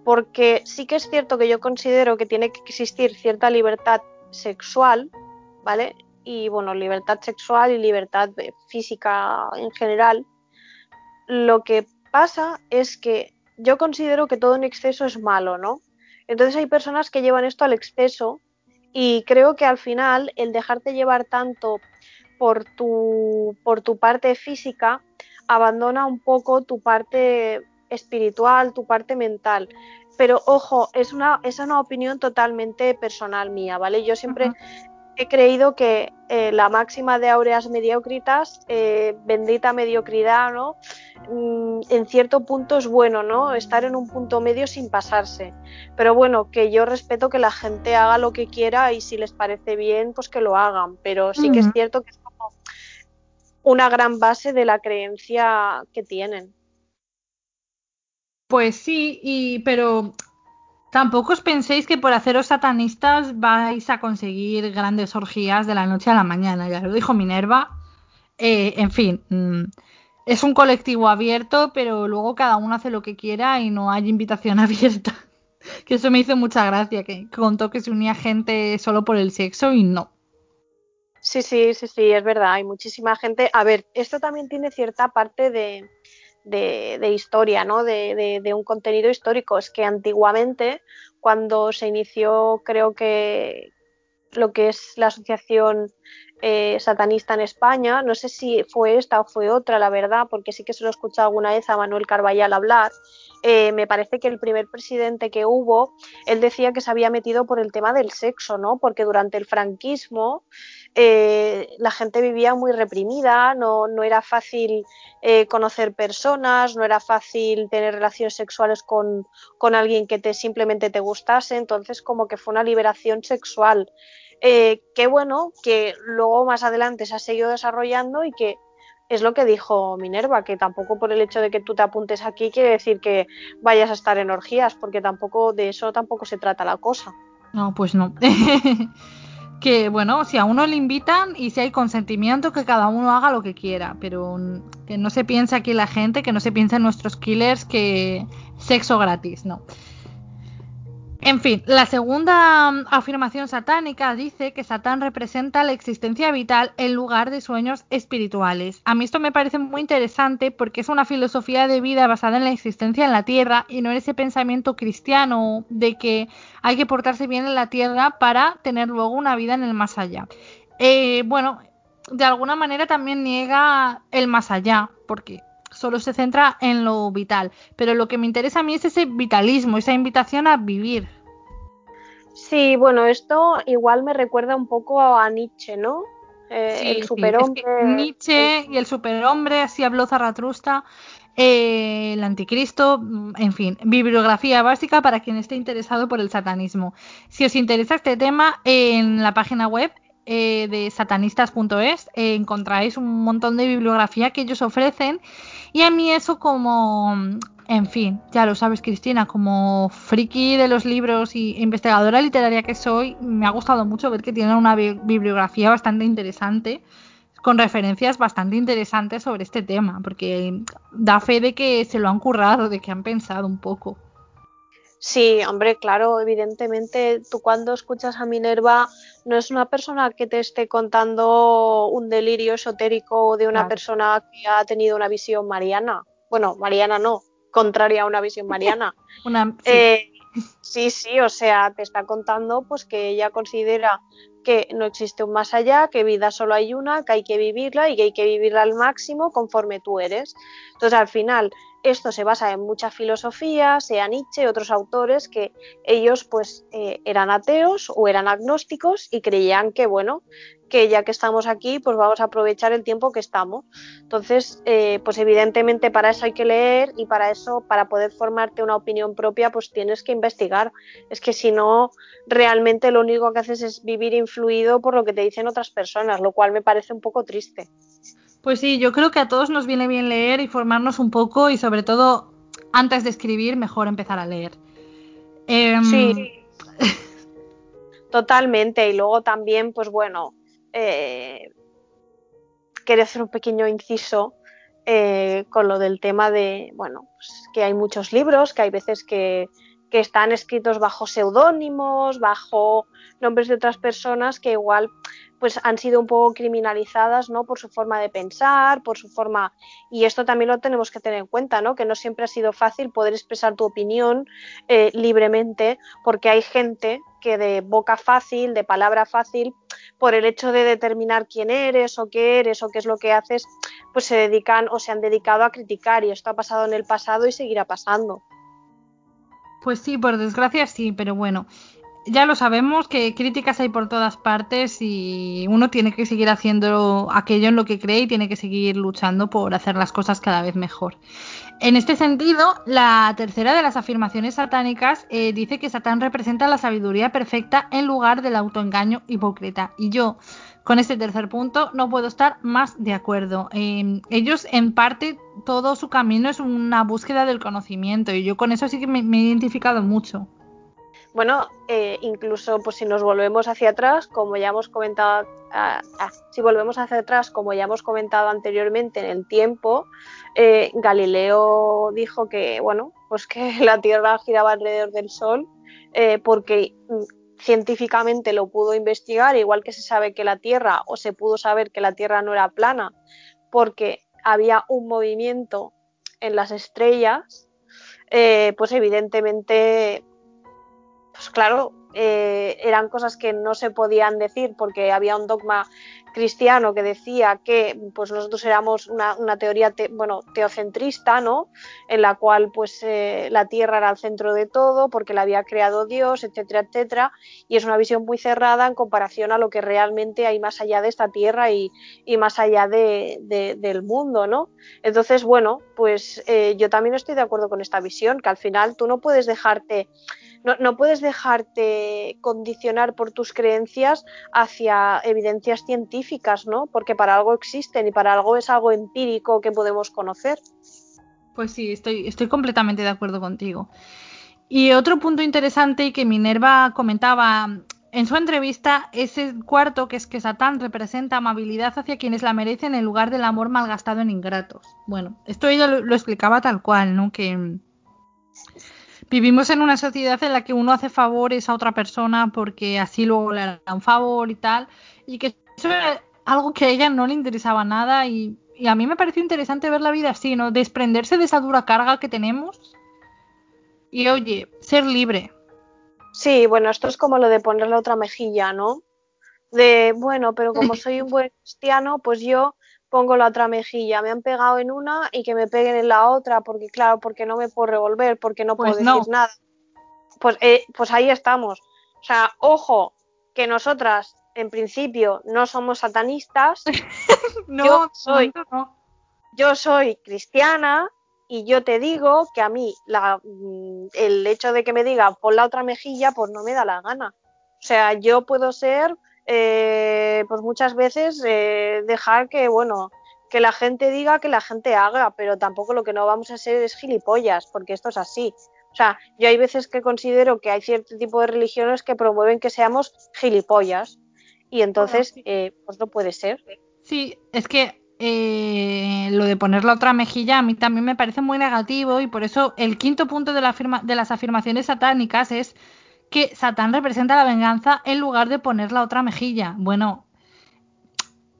Speaker 3: porque sí que es cierto que yo considero que tiene que existir cierta libertad sexual, ¿vale? Y bueno, libertad sexual y libertad física en general. Lo que pasa es que yo considero que todo en exceso es malo, ¿no? Entonces hay personas que llevan esto al exceso y creo que al final el dejarte llevar tanto por tu, por tu parte física abandona un poco tu parte espiritual, tu parte mental. Pero ojo, es una, es una opinión totalmente personal mía, ¿vale? Yo siempre he creído que eh, la máxima de aureas mediocritas, eh, bendita mediocridad, ¿no? Mm, en cierto punto es bueno, ¿no? Estar en un punto medio sin pasarse. Pero bueno, que yo respeto que la gente haga lo que quiera y si les parece bien, pues que lo hagan. Pero sí que es cierto que es como una gran base de la creencia que tienen.
Speaker 2: Pues sí, y pero tampoco os penséis que por haceros satanistas vais a conseguir grandes orgías de la noche a la mañana, ya lo dijo Minerva. Eh, en fin, mm, es un colectivo abierto, pero luego cada uno hace lo que quiera y no hay invitación abierta. que eso me hizo mucha gracia, que contó que se unía gente solo por el sexo y no.
Speaker 3: Sí, sí, sí, sí, es verdad, hay muchísima gente. A ver, esto también tiene cierta parte de, de, historia, ¿no? De, de, un contenido histórico. Es que antiguamente, cuando se inició, creo que lo que es la asociación eh, satanista en España, no sé si fue esta o fue otra, la verdad, porque sí que se lo he escuchado alguna vez a Manuel Carballal hablar. Eh, me parece que el primer presidente que hubo, él decía que se había metido por el tema del sexo, ¿no? Porque durante el franquismo eh, la gente vivía muy reprimida, no, no era fácil eh, conocer personas, no era fácil tener relaciones sexuales con, con, alguien que te simplemente te gustase, entonces como que fue una liberación sexual. Eh, qué bueno que luego más adelante se ha seguido desarrollando y que es lo que dijo Minerva, que tampoco por el hecho de que tú te apuntes aquí quiere decir que vayas a estar en orgías, porque tampoco de eso tampoco se trata la cosa.
Speaker 2: No, pues no. que bueno, si a uno le invitan y si hay consentimiento, que cada uno haga lo que quiera, pero que no se piense aquí la gente, que no se piense en nuestros killers que sexo gratis, no. En fin, la segunda mm, afirmación satánica dice que Satán representa la existencia vital en lugar de sueños espirituales. A mí esto me parece muy interesante porque es una filosofía de vida basada en la existencia en la tierra y no en ese pensamiento cristiano de que hay que portarse bien en la tierra para tener luego una vida en el más allá. Eh, bueno, de alguna manera también niega el más allá, porque solo se centra en lo vital. Pero lo que me interesa a mí es ese vitalismo, esa invitación a vivir.
Speaker 3: Sí, bueno, esto igual me recuerda un poco a Nietzsche, ¿no?
Speaker 2: Eh, el superhombre. Nietzsche y el superhombre, así habló Zaratrusta. Eh, el anticristo, mm, en fin, bibliografía básica para quien esté interesado por el satanismo. Si os interesa este tema, en la página web eh, de satanistas.es encontráis un montón de bibliografía que ellos ofrecen y a mí eso como en fin, ya lo sabes, Cristina, como friki de los libros y investigadora literaria que soy, me ha gustado mucho ver que tiene una bibliografía bastante interesante, con referencias bastante interesantes sobre este tema, porque da fe de que se lo han currado, de que han pensado un poco.
Speaker 3: Sí, hombre, claro, evidentemente tú cuando escuchas a Minerva no es una persona que te esté contando un delirio esotérico de una persona que ha tenido una visión mariana. Bueno, mariana no, contraria a una visión mariana. Eh, sí. sí, o sea, te está contando pues que ella considera que no existe un más allá, que vida solo hay una, que hay que vivirla y que hay que vivirla al máximo conforme tú eres. Entonces, al final, esto se basa en mucha filosofía, sea Nietzsche, otros autores que ellos pues eh, eran ateos o eran agnósticos y creían que bueno, que ya que estamos aquí pues vamos a aprovechar el tiempo que estamos. Entonces, eh, pues evidentemente para eso hay que leer y para eso, para poder formarte una opinión propia, pues tienes que investigar. Es que si no, realmente lo único que haces es vivir influido por lo que te dicen otras personas, lo cual me parece un poco triste.
Speaker 2: Pues sí, yo creo que a todos nos viene bien leer y formarnos un poco y sobre todo antes de escribir mejor empezar a leer. Em,
Speaker 3: Sí. Totalmente. Y luego también, pues bueno, eh, quería hacer un pequeño inciso eh, con lo del tema de, bueno, pues que hay muchos libros, que hay veces que, que están escritos bajo seudónimos, bajo nombres de otras personas que igual pues han sido un poco criminalizadas, ¿no? Por su forma de pensar, por su forma y esto también lo tenemos que tener en cuenta, ¿no? Que no siempre ha sido fácil poder expresar tu opinión eh, libremente, porque hay gente que de boca fácil, de palabra fácil, por el hecho de determinar quién eres o qué eres o qué es lo que haces, pues se dedican o se han dedicado a criticar y esto ha pasado en el pasado y seguirá pasando.
Speaker 2: Pues sí, por desgracia sí, pero bueno, ya lo sabemos que críticas hay por todas partes y uno tiene que seguir haciendo aquello en lo que cree y tiene que seguir luchando por hacer las cosas cada vez mejor. En este sentido, la tercera de las afirmaciones satánicas eh, dice que Satán representa la sabiduría perfecta en lugar del autoengaño hipócrita. Y yo, con este tercer punto, no puedo estar más de acuerdo. Eh, ellos, en parte, todo su camino es una búsqueda del conocimiento y yo con eso sí que me he identificado mucho.
Speaker 3: Bueno, eh, incluso pues si nos volvemos hacia atrás, como ya hemos comentado, ah, ah, si volvemos hacia atrás, como ya hemos comentado anteriormente en el tiempo, eh, Galileo dijo que bueno, pues que la Tierra giraba alrededor del Sol, eh, porque mm, científicamente lo pudo investigar, igual que se sabe que la Tierra, o se pudo saber que la Tierra no era plana, porque había un movimiento en las estrellas, pues evidentemente pues claro, eh, eran cosas que no se podían decir porque había un dogma cristiano que decía que pues nosotros éramos una, teoría te, bueno, teocentrista, ¿no? En la cual pues eh, la Tierra era el centro de todo porque la había creado Dios, etcétera, etcétera, y es una visión muy cerrada en comparación a lo que realmente hay más allá de esta Tierra y, más allá de, del mundo, ¿no? Entonces, bueno, pues eh, yo también estoy de acuerdo con esta visión, que al final tú no puedes dejarte no, no, puedes dejarte condicionar por tus creencias hacia evidencias científicas, ¿no? Porque para algo existen y para algo es algo empírico que podemos conocer.
Speaker 2: Pues sí, estoy, estoy completamente de acuerdo contigo. Y otro punto interesante y que Minerva comentaba en su entrevista es el cuarto, que es que Satán representa amabilidad hacia quienes la merecen en lugar del amor malgastado en ingratos. Bueno, esto ella lo, lo explicaba tal cual, ¿no? Que vivimos en una sociedad en la que uno hace favores a otra persona porque así luego le hará un favor y tal, y que eso era algo que a ella no le interesaba nada y, y, a mí me pareció interesante ver la vida así, ¿no? Desprenderse de esa dura carga que tenemos y oye, ser libre.
Speaker 3: Sí, bueno, esto es como lo de ponerle otra mejilla, ¿no? De, bueno, pero como soy un buen cristiano, pues yo pongo la otra mejilla, me han pegado en una y que me peguen en la otra, porque claro, porque no me puedo revolver, porque no
Speaker 2: Pues
Speaker 3: puedo
Speaker 2: no.
Speaker 3: decir nada. Pues, eh, pues ahí estamos. O sea, ojo, que nosotras en principio no somos satanistas,
Speaker 2: No,
Speaker 3: Yo soy-
Speaker 2: no.
Speaker 3: yo soy cristiana y yo te digo que a mí la, mm, el hecho de que me digan pon la otra mejilla, pues no me da la gana. O sea, yo puedo ser, eh, pues muchas veces eh, dejar que, bueno, que la gente diga, que la gente haga, pero tampoco lo que no vamos a hacer es gilipollas, porque esto es así. O sea, yo hay veces que considero que hay cierto tipo de religiones que promueven que seamos gilipollas y entonces, eh, pues no puede ser.
Speaker 2: Sí, es que eh, lo de poner la otra mejilla a mí también me parece muy negativo y por eso el quinto punto de, la afirma- de las afirmaciones satánicas es que Satán representa la venganza en lugar de poner la otra mejilla. Bueno,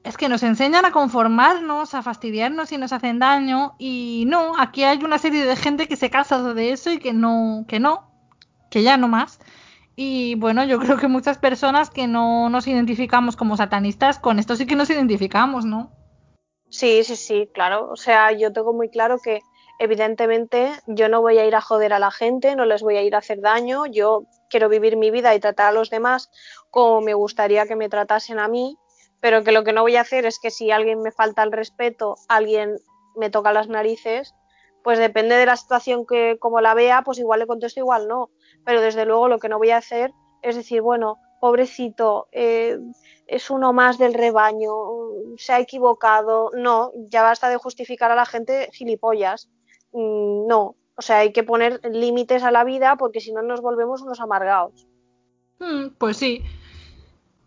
Speaker 2: es que nos enseñan a conformarnos, a fastidiarnos y nos hacen daño y no, aquí hay una serie de gente que se cansa de eso y que no, que no, que ya no más. Y bueno, yo creo que muchas personas que no nos identificamos como satanistas, con esto sí que nos identificamos, ¿no?
Speaker 3: Sí, sí, sí, claro. O sea, yo tengo muy claro que evidentemente yo no voy a ir a joder a la gente, no les voy a ir a hacer daño, yo quiero vivir mi vida y tratar a los demás como me gustaría que me tratasen a mí, pero que lo que no voy a hacer es que si alguien me falta el respeto, alguien me toca las narices, pues depende de la situación que como la vea, pues igual le contesto, igual no, pero desde luego lo que no voy a hacer es decir, bueno, pobrecito, eh, es uno más del rebaño, se ha equivocado. No, ya basta de justificar a la gente gilipollas. Mm, No, O sea, hay que poner límites a la vida porque si no nos volvemos unos amargados.
Speaker 2: Mm, pues sí.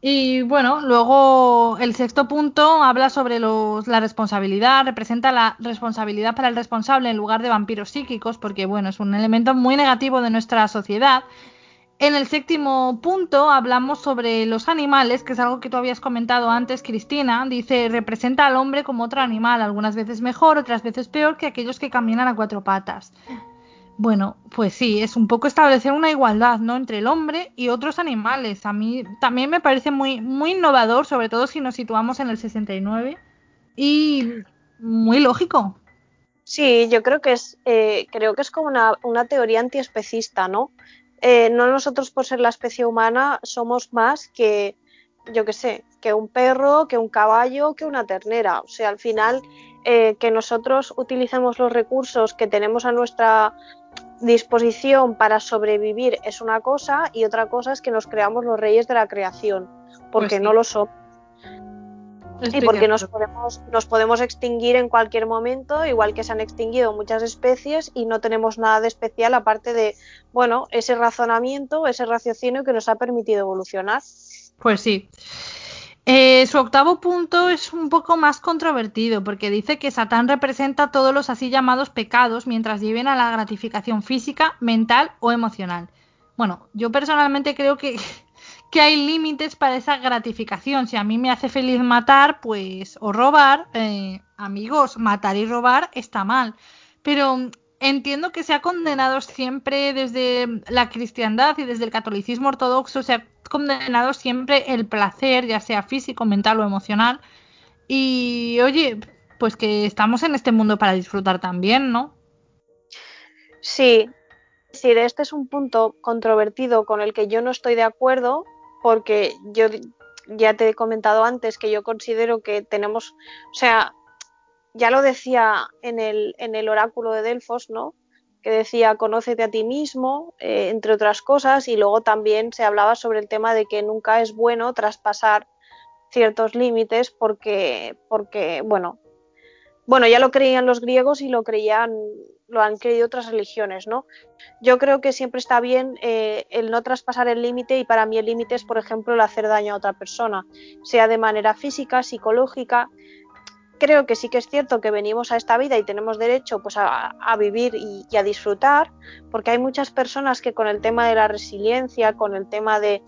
Speaker 2: Y bueno, luego el sexto punto habla sobre los, la responsabilidad, representa la responsabilidad para el responsable en lugar de vampiros psíquicos, porque bueno, es un elemento muy negativo de nuestra sociedad. En el séptimo punto hablamos sobre los animales, que es algo que tú habías comentado antes, Cristina. Dice, representa al hombre como otro animal, algunas veces mejor, otras veces peor que aquellos que caminan a cuatro patas. Bueno, pues sí, es un poco establecer una igualdad, ¿no? Entre el hombre y otros animales. A mí también me parece muy, muy innovador, sobre todo si nos situamos en el 69 y muy lógico.
Speaker 3: Sí, yo creo que es, eh, creo que es como una, una teoría antiespecista, ¿no? Eh, no nosotros por ser la especie humana somos más que, yo qué sé, que un perro, que un caballo, que una ternera. O sea, al final eh, que nosotros utilicemos los recursos que tenemos a nuestra disposición para sobrevivir es una cosa y otra cosa es que nos creamos los reyes de la creación, porque pues no lo somos. Y porque nos podemos, nos podemos extinguir en cualquier momento, igual que se han extinguido muchas especies y no tenemos nada de especial aparte de, bueno, ese razonamiento, ese raciocinio que nos ha permitido evolucionar.
Speaker 2: Pues sí. Eh, su octavo punto es un poco más controvertido porque dice que Satán representa todos los así llamados pecados mientras lleven a la gratificación física, mental o emocional. Bueno, yo personalmente creo que, que hay límites para esa gratificación. Si a mí me hace feliz matar, pues, o robar, eh, amigos, matar y robar está mal. Pero entiendo que se ha condenado siempre desde la cristiandad y desde el catolicismo ortodoxo, se ha condenado siempre el placer, ya sea físico, mental o emocional. Y oye, pues que estamos en este mundo para disfrutar también, ¿no?
Speaker 3: Sí, sí, este es un punto controvertido con el que yo no estoy de acuerdo, porque yo ya te he comentado antes que yo considero que tenemos, o sea, ya lo decía en el, en el oráculo de Delfos, ¿no? Que decía, conócete a ti mismo, eh, entre otras cosas, y luego también se hablaba sobre el tema de que nunca es bueno traspasar ciertos límites porque, porque bueno, bueno, ya lo creían los griegos y lo creían, lo han creído otras religiones, ¿no? Yo creo que siempre está bien eh, el no traspasar el límite y para mí el límite es, por ejemplo, el hacer daño a otra persona, sea de manera física, psicológica, creo que sí que es cierto que venimos a esta vida y tenemos derecho pues a, vivir y, a disfrutar, porque hay muchas personas que con el tema de la resiliencia, con el tema de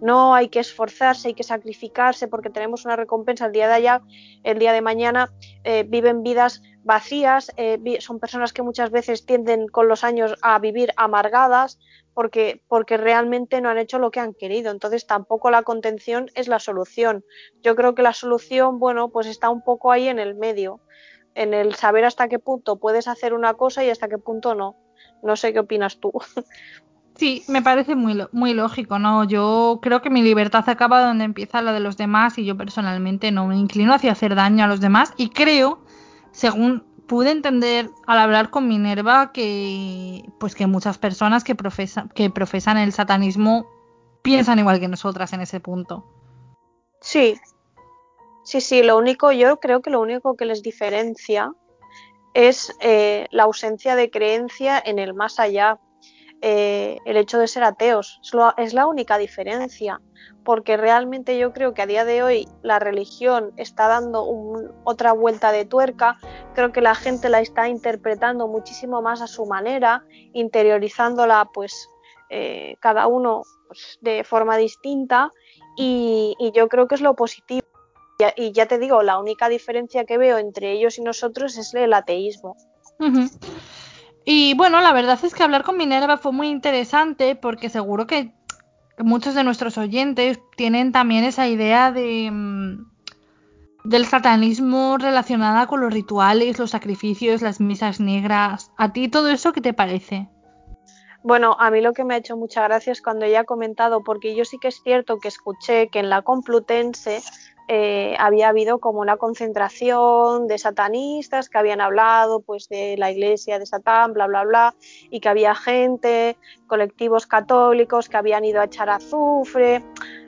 Speaker 3: no hay que esforzarse, hay que sacrificarse porque tenemos una recompensa el día de allá, el día de mañana, eh, viven vidas vacías, eh, son personas que muchas veces tienden con los años a vivir amargadas, porque, porque realmente no han hecho lo que han querido. Entonces tampoco la contención es la solución. Yo creo que la solución, bueno, pues está un poco ahí en el medio, en el saber hasta qué punto puedes hacer una cosa y hasta qué punto no. No sé qué opinas tú.
Speaker 2: Sí, me parece muy, muy lógico, ¿no? Yo creo que mi libertad acaba donde empieza la de los demás y yo personalmente no me inclino hacia hacer daño a los demás y creo, según pude entender al hablar con Minerva que pues que muchas personas que profesan que profesan el satanismo piensan igual que nosotras en ese punto.
Speaker 3: Sí. Sí, sí, lo único, yo creo que lo único que les diferencia es eh, la ausencia de creencia en el más allá, eh, el hecho de ser ateos. Es, la única diferencia, porque realmente yo creo que a día de hoy la religión está dando otra vuelta de tuerca. Creo que la gente la está interpretando muchísimo más a su manera, interiorizándola pues eh, cada uno pues, de forma distinta y, yo creo que es lo positivo. Y ya te digo, la única diferencia que veo entre ellos y nosotros es el ateísmo.
Speaker 2: Y bueno, la verdad es que hablar con Minerva fue muy interesante porque seguro que muchos de nuestros oyentes tienen también esa idea de mm, del satanismo relacionada con los rituales, los sacrificios, las misas negras. ¿A ti todo eso qué te parece?
Speaker 3: Bueno, a mí lo que me ha hecho mucha gracia es cuando ella ha comentado, porque yo sí que es cierto que escuché que en la Complutense eh, había habido como una concentración de satanistas que habían hablado pues de la iglesia de Satán, bla bla bla, y que había gente, colectivos católicos que habían ido a echar azufre.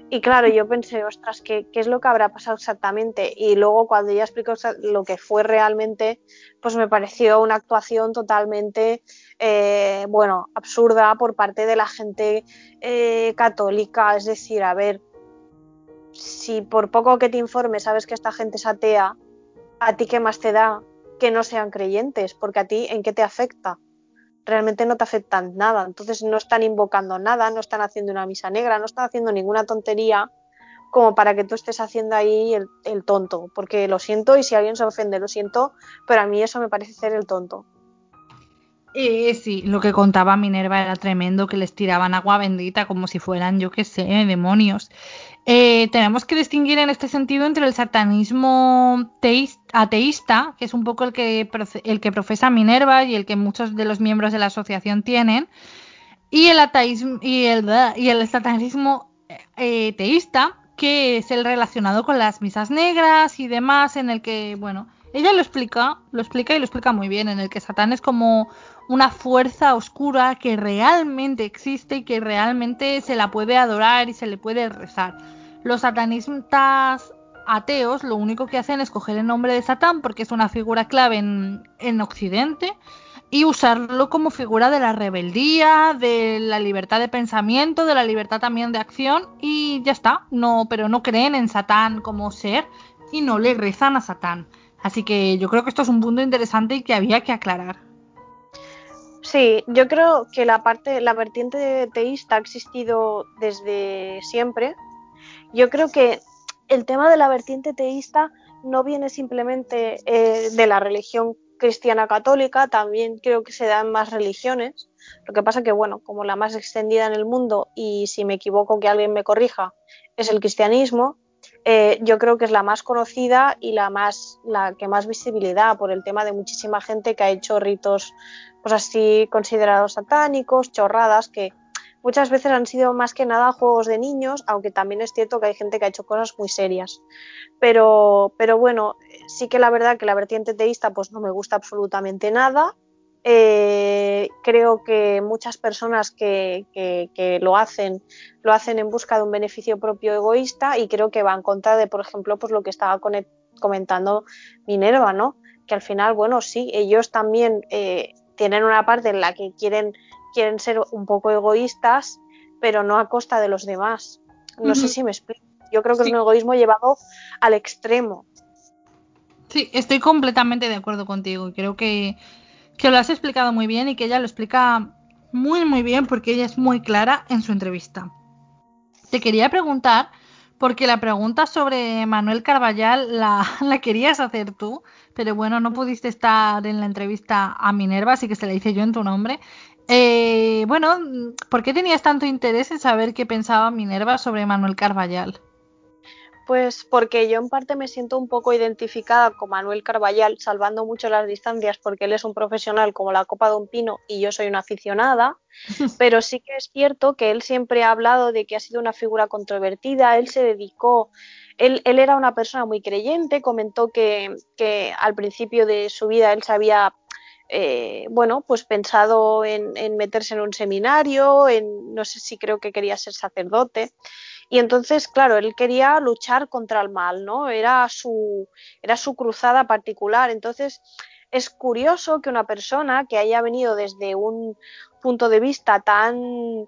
Speaker 3: Y claro, yo pensé, ostras, ¿qué, ¿qué, es lo que habrá pasado exactamente? Y luego cuando ella explicó lo que fue realmente, pues me pareció una actuación totalmente eh, bueno, absurda por parte de la gente eh, católica. Es decir, a ver, si por poco que te informes sabes que esta gente es atea, ¿a ti qué más te da que no sean creyentes? Porque a ti, ¿en qué te afecta? Realmente no te afectan nada. Entonces no están invocando nada, no están haciendo una misa negra, no están haciendo ninguna tontería como para que tú estés haciendo ahí el, tonto, porque lo siento y si alguien se ofende, lo siento, pero a mí eso me parece ser el tonto.
Speaker 2: Eh, sí, lo que contaba Minerva era tremendo, que les tiraban agua bendita como si fueran, yo qué sé, demonios. Eh, tenemos que distinguir en este sentido entre el satanismo ateísta, que es un poco el que, el que profesa Minerva y el que muchos de los miembros de la asociación tienen, y el ateísmo y el, satanismo eh, teísta, que es el relacionado con las misas negras y demás, en el que, bueno, ella lo explica, lo explica y lo explica muy bien, en el que Satán es como una fuerza oscura que realmente existe y que realmente se la puede adorar y se le puede rezar. Los satanistas ateos lo único que hacen es coger el nombre de Satán porque es una figura clave en, en Occidente y usarlo como figura de la rebeldía, de la libertad de pensamiento, de la libertad también de acción y ya está. No, pero no creen en Satán como ser y no le rezan a Satán. Así que yo creo que esto es un punto interesante y que había que aclarar.
Speaker 3: Sí, yo creo que la parte, la vertiente teísta ha existido desde siempre. Yo creo que el tema de la vertiente teísta no viene simplemente eh, de la religión cristiana católica, también creo que se da en más religiones. Lo que pasa que, bueno, como la más extendida en el mundo, y si me equivoco que alguien me corrija, es el cristianismo, eh, yo creo que es la más conocida y la más la que más visibilidad por el tema de muchísima gente que ha hecho ritos pues así considerados satánicos, chorradas que muchas veces han sido más que nada juegos de niños, aunque también es cierto que hay gente que ha hecho cosas muy serias. Pero, pero bueno, sí que la verdad que la vertiente teísta pues no me gusta absolutamente nada. Eh, creo que muchas personas que, lo hacen lo hacen en busca de un beneficio propio egoísta y creo que va en contra de, por ejemplo, pues lo que estaba comentando Minerva, ¿no? Que al final, bueno, sí, ellos también eh, tienen una parte en la que quieren quieren ser un poco egoístas, pero no a costa de los demás. No sé si me explico. Yo creo que es un egoísmo llevado al extremo.
Speaker 2: Sí, estoy completamente de acuerdo contigo. Creo que, que lo has explicado muy bien y que ella lo explica muy, muy bien porque ella es muy clara en su entrevista. Te quería preguntar, porque la pregunta sobre Manuel Carballal la, la, querías hacer tú, pero bueno, no pudiste estar en la entrevista a Minerva, así que se la hice yo en tu nombre. Eh, bueno, ¿por qué tenías tanto interés en saber qué pensaba Minerva sobre Manuel Carballal?
Speaker 3: Pues porque yo en parte me siento un poco identificada con Manuel Carballal, salvando mucho las distancias porque él es un profesional como la copa de un pino y yo soy una aficionada, pero sí que es cierto que él siempre ha hablado de que ha sido una figura controvertida, él se dedicó, él, él era una persona muy creyente, comentó que, que al principio de su vida él se había eh, bueno, pues pensado en, meterse en un seminario, en no sé si creo que quería ser sacerdote. Y entonces, claro, él quería luchar contra el mal, ¿no? Era su, era su cruzada particular. Entonces, es curioso que una persona que haya venido desde un punto de vista tan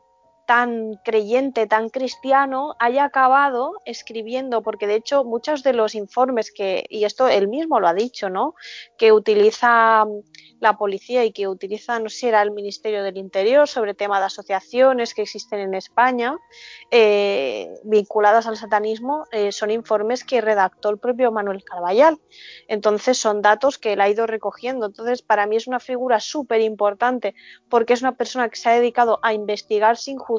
Speaker 3: tan creyente, tan cristiano, haya acabado escribiendo, porque de hecho muchos de los informes que, y esto él mismo lo ha dicho, ¿no? Que utiliza la policía y que utiliza, no sé si era el Ministerio del Interior, sobre tema de asociaciones que existen en España eh, vinculadas al satanismo, eh, son informes que redactó el propio Manuel Carballal. Entonces son datos que él ha ido recogiendo. Entonces para mí es una figura súper importante porque es una persona que se ha dedicado a investigar sin juzgar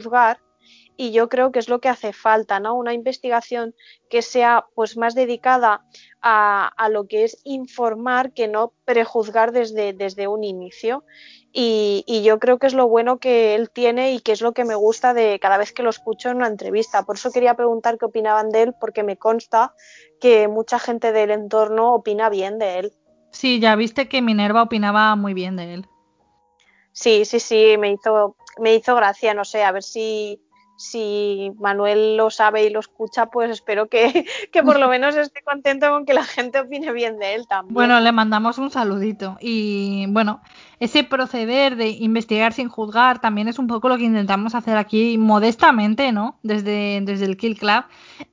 Speaker 3: y yo creo que es lo que hace falta, ¿no? Una investigación que sea pues más dedicada a, lo que es informar que no prejuzgar desde, desde un inicio. Y, yo creo que es lo bueno que él tiene y que es lo que me gusta de cada vez que lo escucho en una entrevista. Por eso quería preguntar qué opinaban de él, porque me consta que mucha gente del entorno opina bien de él.
Speaker 2: Sí, ya viste que Minerva opinaba muy bien de él.
Speaker 3: Sí, sí, sí, me hizo, me hizo gracia, no sé, a ver si, si Manuel lo sabe y lo escucha, pues espero que, que, por lo menos esté contento con que la gente opine bien de él también.
Speaker 2: Bueno, le mandamos un saludito. Y bueno, ese proceder de investigar sin juzgar también es un poco lo que intentamos hacer aquí modestamente, ¿no? Desde, desde el Kill Club.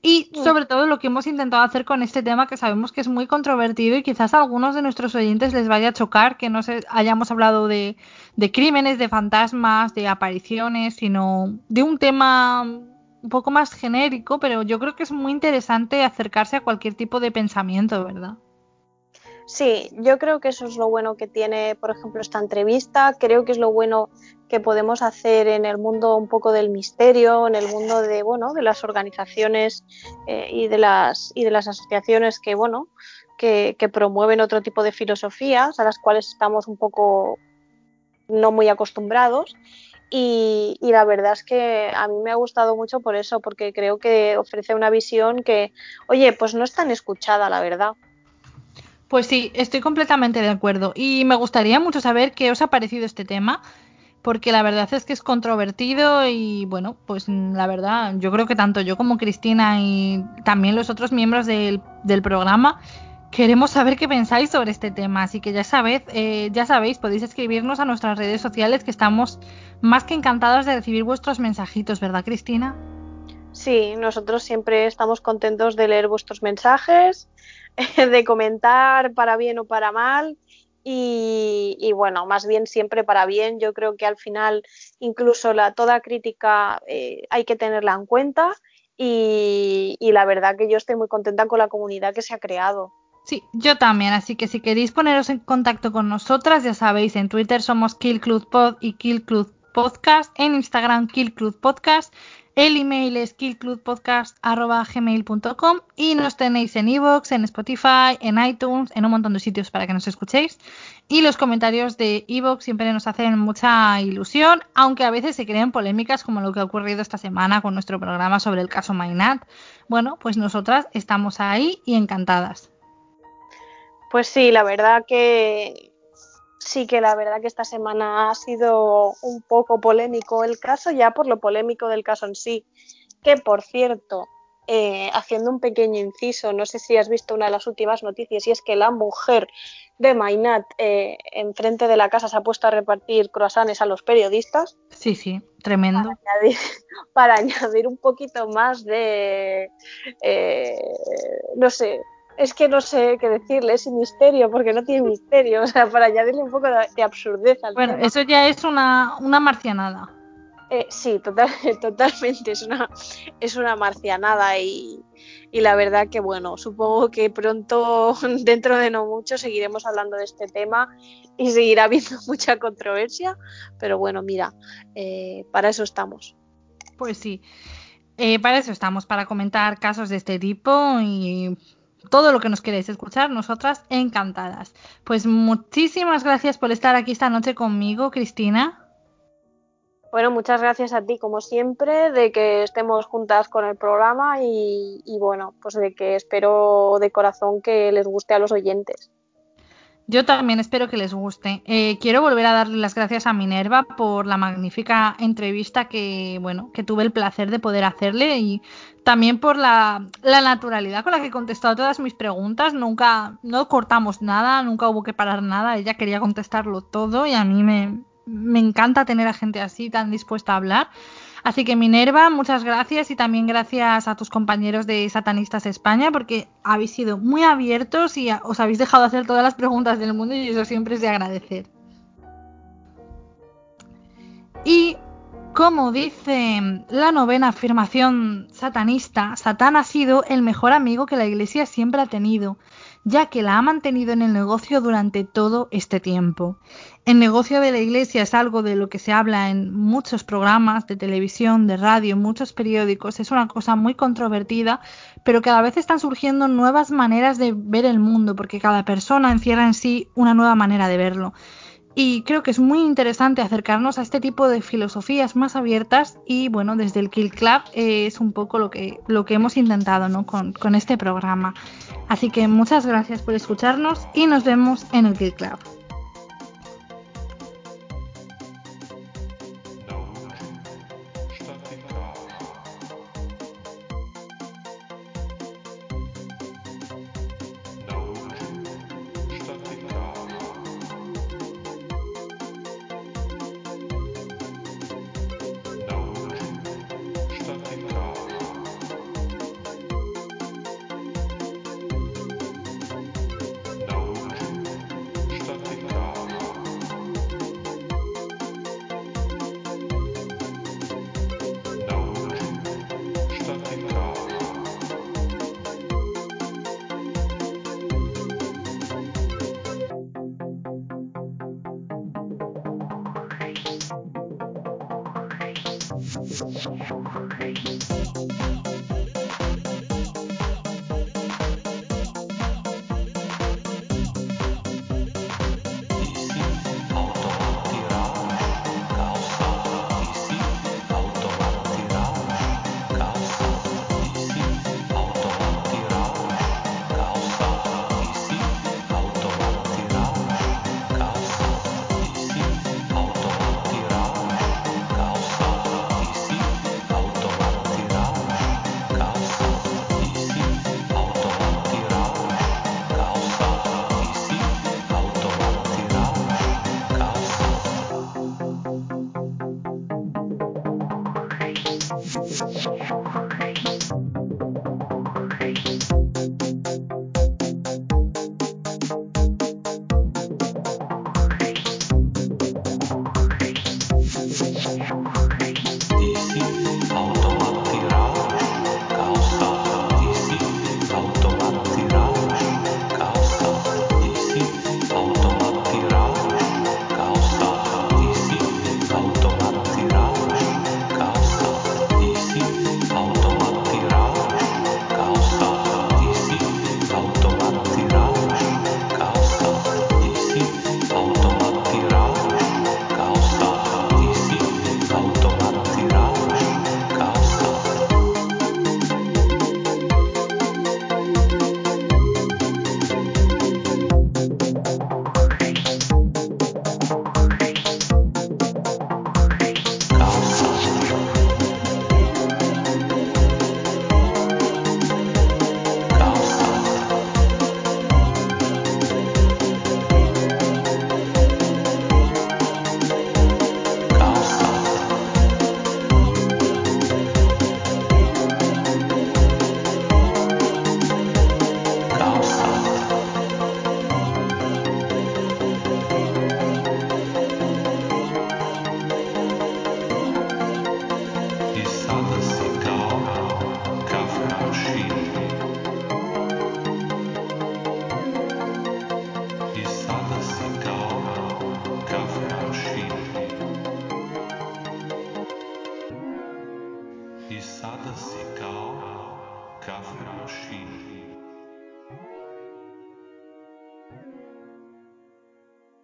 Speaker 2: Y sobre todo lo que hemos intentado hacer con este tema que sabemos que es muy controvertido y quizás a algunos de nuestros oyentes les vaya a chocar que no se, hayamos hablado de, de crímenes, de fantasmas, de apariciones, sino de un tema un poco más genérico, pero yo creo que es muy interesante acercarse a cualquier tipo de pensamiento, ¿verdad?
Speaker 3: Sí, yo creo que eso es lo bueno que tiene, por ejemplo, esta entrevista. Creo que es lo bueno que podemos hacer en el mundo un poco del misterio, en el mundo de, bueno, de las organizaciones eh, y de las y de las asociaciones que, bueno, que, que, promueven otro tipo de filosofías a las cuales estamos un poco no muy acostumbrados. Y, la verdad es que a mí me ha gustado mucho por eso, porque creo que ofrece una visión que, oye, pues no es tan escuchada, la verdad.
Speaker 2: Pues sí, estoy completamente de acuerdo. Y me gustaría mucho saber qué os ha parecido este tema, porque la verdad es que es controvertido y bueno, pues la verdad, yo creo que tanto yo como Cristina y también los otros miembros del programa queremos saber qué pensáis sobre este tema. Así que ya eh, ya sabéis, podéis escribirnos a nuestras redes sociales que estamos más que encantados de recibir vuestros mensajitos, ¿verdad, Cristina?
Speaker 3: Sí, nosotros siempre estamos contentos de leer vuestros mensajes de comentar para bien o para mal. Y, y, bueno, más bien siempre para bien. Yo creo que al final incluso la, toda crítica eh, hay que tenerla en cuenta y, y, la verdad que yo estoy muy contenta con la comunidad que se ha creado.
Speaker 2: Sí, yo también, así que si queréis poneros en contacto con nosotras, ya sabéis, en Twitter somos Kill Club Pod y Kill Club Podcast, en Instagram Kill Club Podcast el email es killclubpodcast.gmail.com y nos tenéis en iVoox, en Spotify, en iTunes, en un montón de sitios para que nos escuchéis. Y los comentarios de iVoox siempre nos hacen mucha ilusión, aunque a veces se creen polémicas como lo que ha ocurrido esta semana con nuestro programa sobre el caso Mainat. Bueno, pues nosotras estamos ahí y encantadas.
Speaker 3: Pues sí, la verdad que sí que la verdad que esta semana ha sido un poco polémico el caso, ya por lo polémico del caso en sí, que por cierto, eh, haciendo un pequeño inciso, no sé si has visto una de las últimas noticias, y es que la mujer de Mainat eh, enfrente de la casa se ha puesto a repartir croissants a los periodistas.
Speaker 2: Sí, sí, tremendo.
Speaker 3: Para añadir, para añadir un poquito más de, eh, no sé, es que no sé qué decirle, es misterio, porque no tiene misterio, o sea, para añadirle un poco de, de absurdez al
Speaker 2: Bueno,
Speaker 3: tema.
Speaker 2: eso ya es una, una marcianada.
Speaker 3: Eh, sí, total, totalmente, es una, es una marcianada y, y, la verdad que bueno, supongo que pronto, dentro de no mucho, seguiremos hablando de este tema y seguirá habiendo mucha controversia, pero bueno, mira, eh, para eso estamos.
Speaker 2: Pues sí, eh, para eso estamos, para comentar casos de este tipo y todo lo que nos queréis escuchar, nosotras encantadas. Pues muchísimas gracias por estar aquí esta noche conmigo, Cristina.
Speaker 3: Bueno, muchas gracias a ti, como siempre, de que estemos juntas con el programa y, y bueno, pues de que espero de corazón que les guste a los oyentes.
Speaker 2: Yo también espero que les guste. Eh, quiero volver a darle las gracias a Minerva por la magnífica entrevista que, bueno, que tuve el placer de poder hacerle y también por la, la, naturalidad con la que contestó a todas mis preguntas. Nunca, no cortamos nada, nunca hubo que parar nada. Ella quería contestarlo todo y a mí me, me encanta tener a gente así tan dispuesta a hablar. Así que Minerva, muchas gracias y también gracias a tus compañeros de Satanistas España porque habéis sido muy abiertos y os habéis dejado hacer todas las preguntas del mundo y eso siempre es de agradecer. Y como dice la novena afirmación satanista, Satán ha sido el mejor amigo que la Iglesia siempre ha tenido, ya que la ha mantenido en el negocio durante todo este tiempo. El negocio de la Iglesia es algo de lo que se habla en muchos programas de televisión, de radio, muchos periódicos. Es una cosa muy controvertida, pero cada vez están surgiendo nuevas maneras de ver el mundo, porque cada persona encierra en sí una nueva manera de verlo. Y creo que es muy interesante acercarnos a este tipo de filosofías más abiertas y bueno, desde el Kill Club eh, es un poco lo que, lo que hemos intentado ¿no? con, con este programa. Así que muchas gracias por escucharnos y nos vemos en el Kill Club.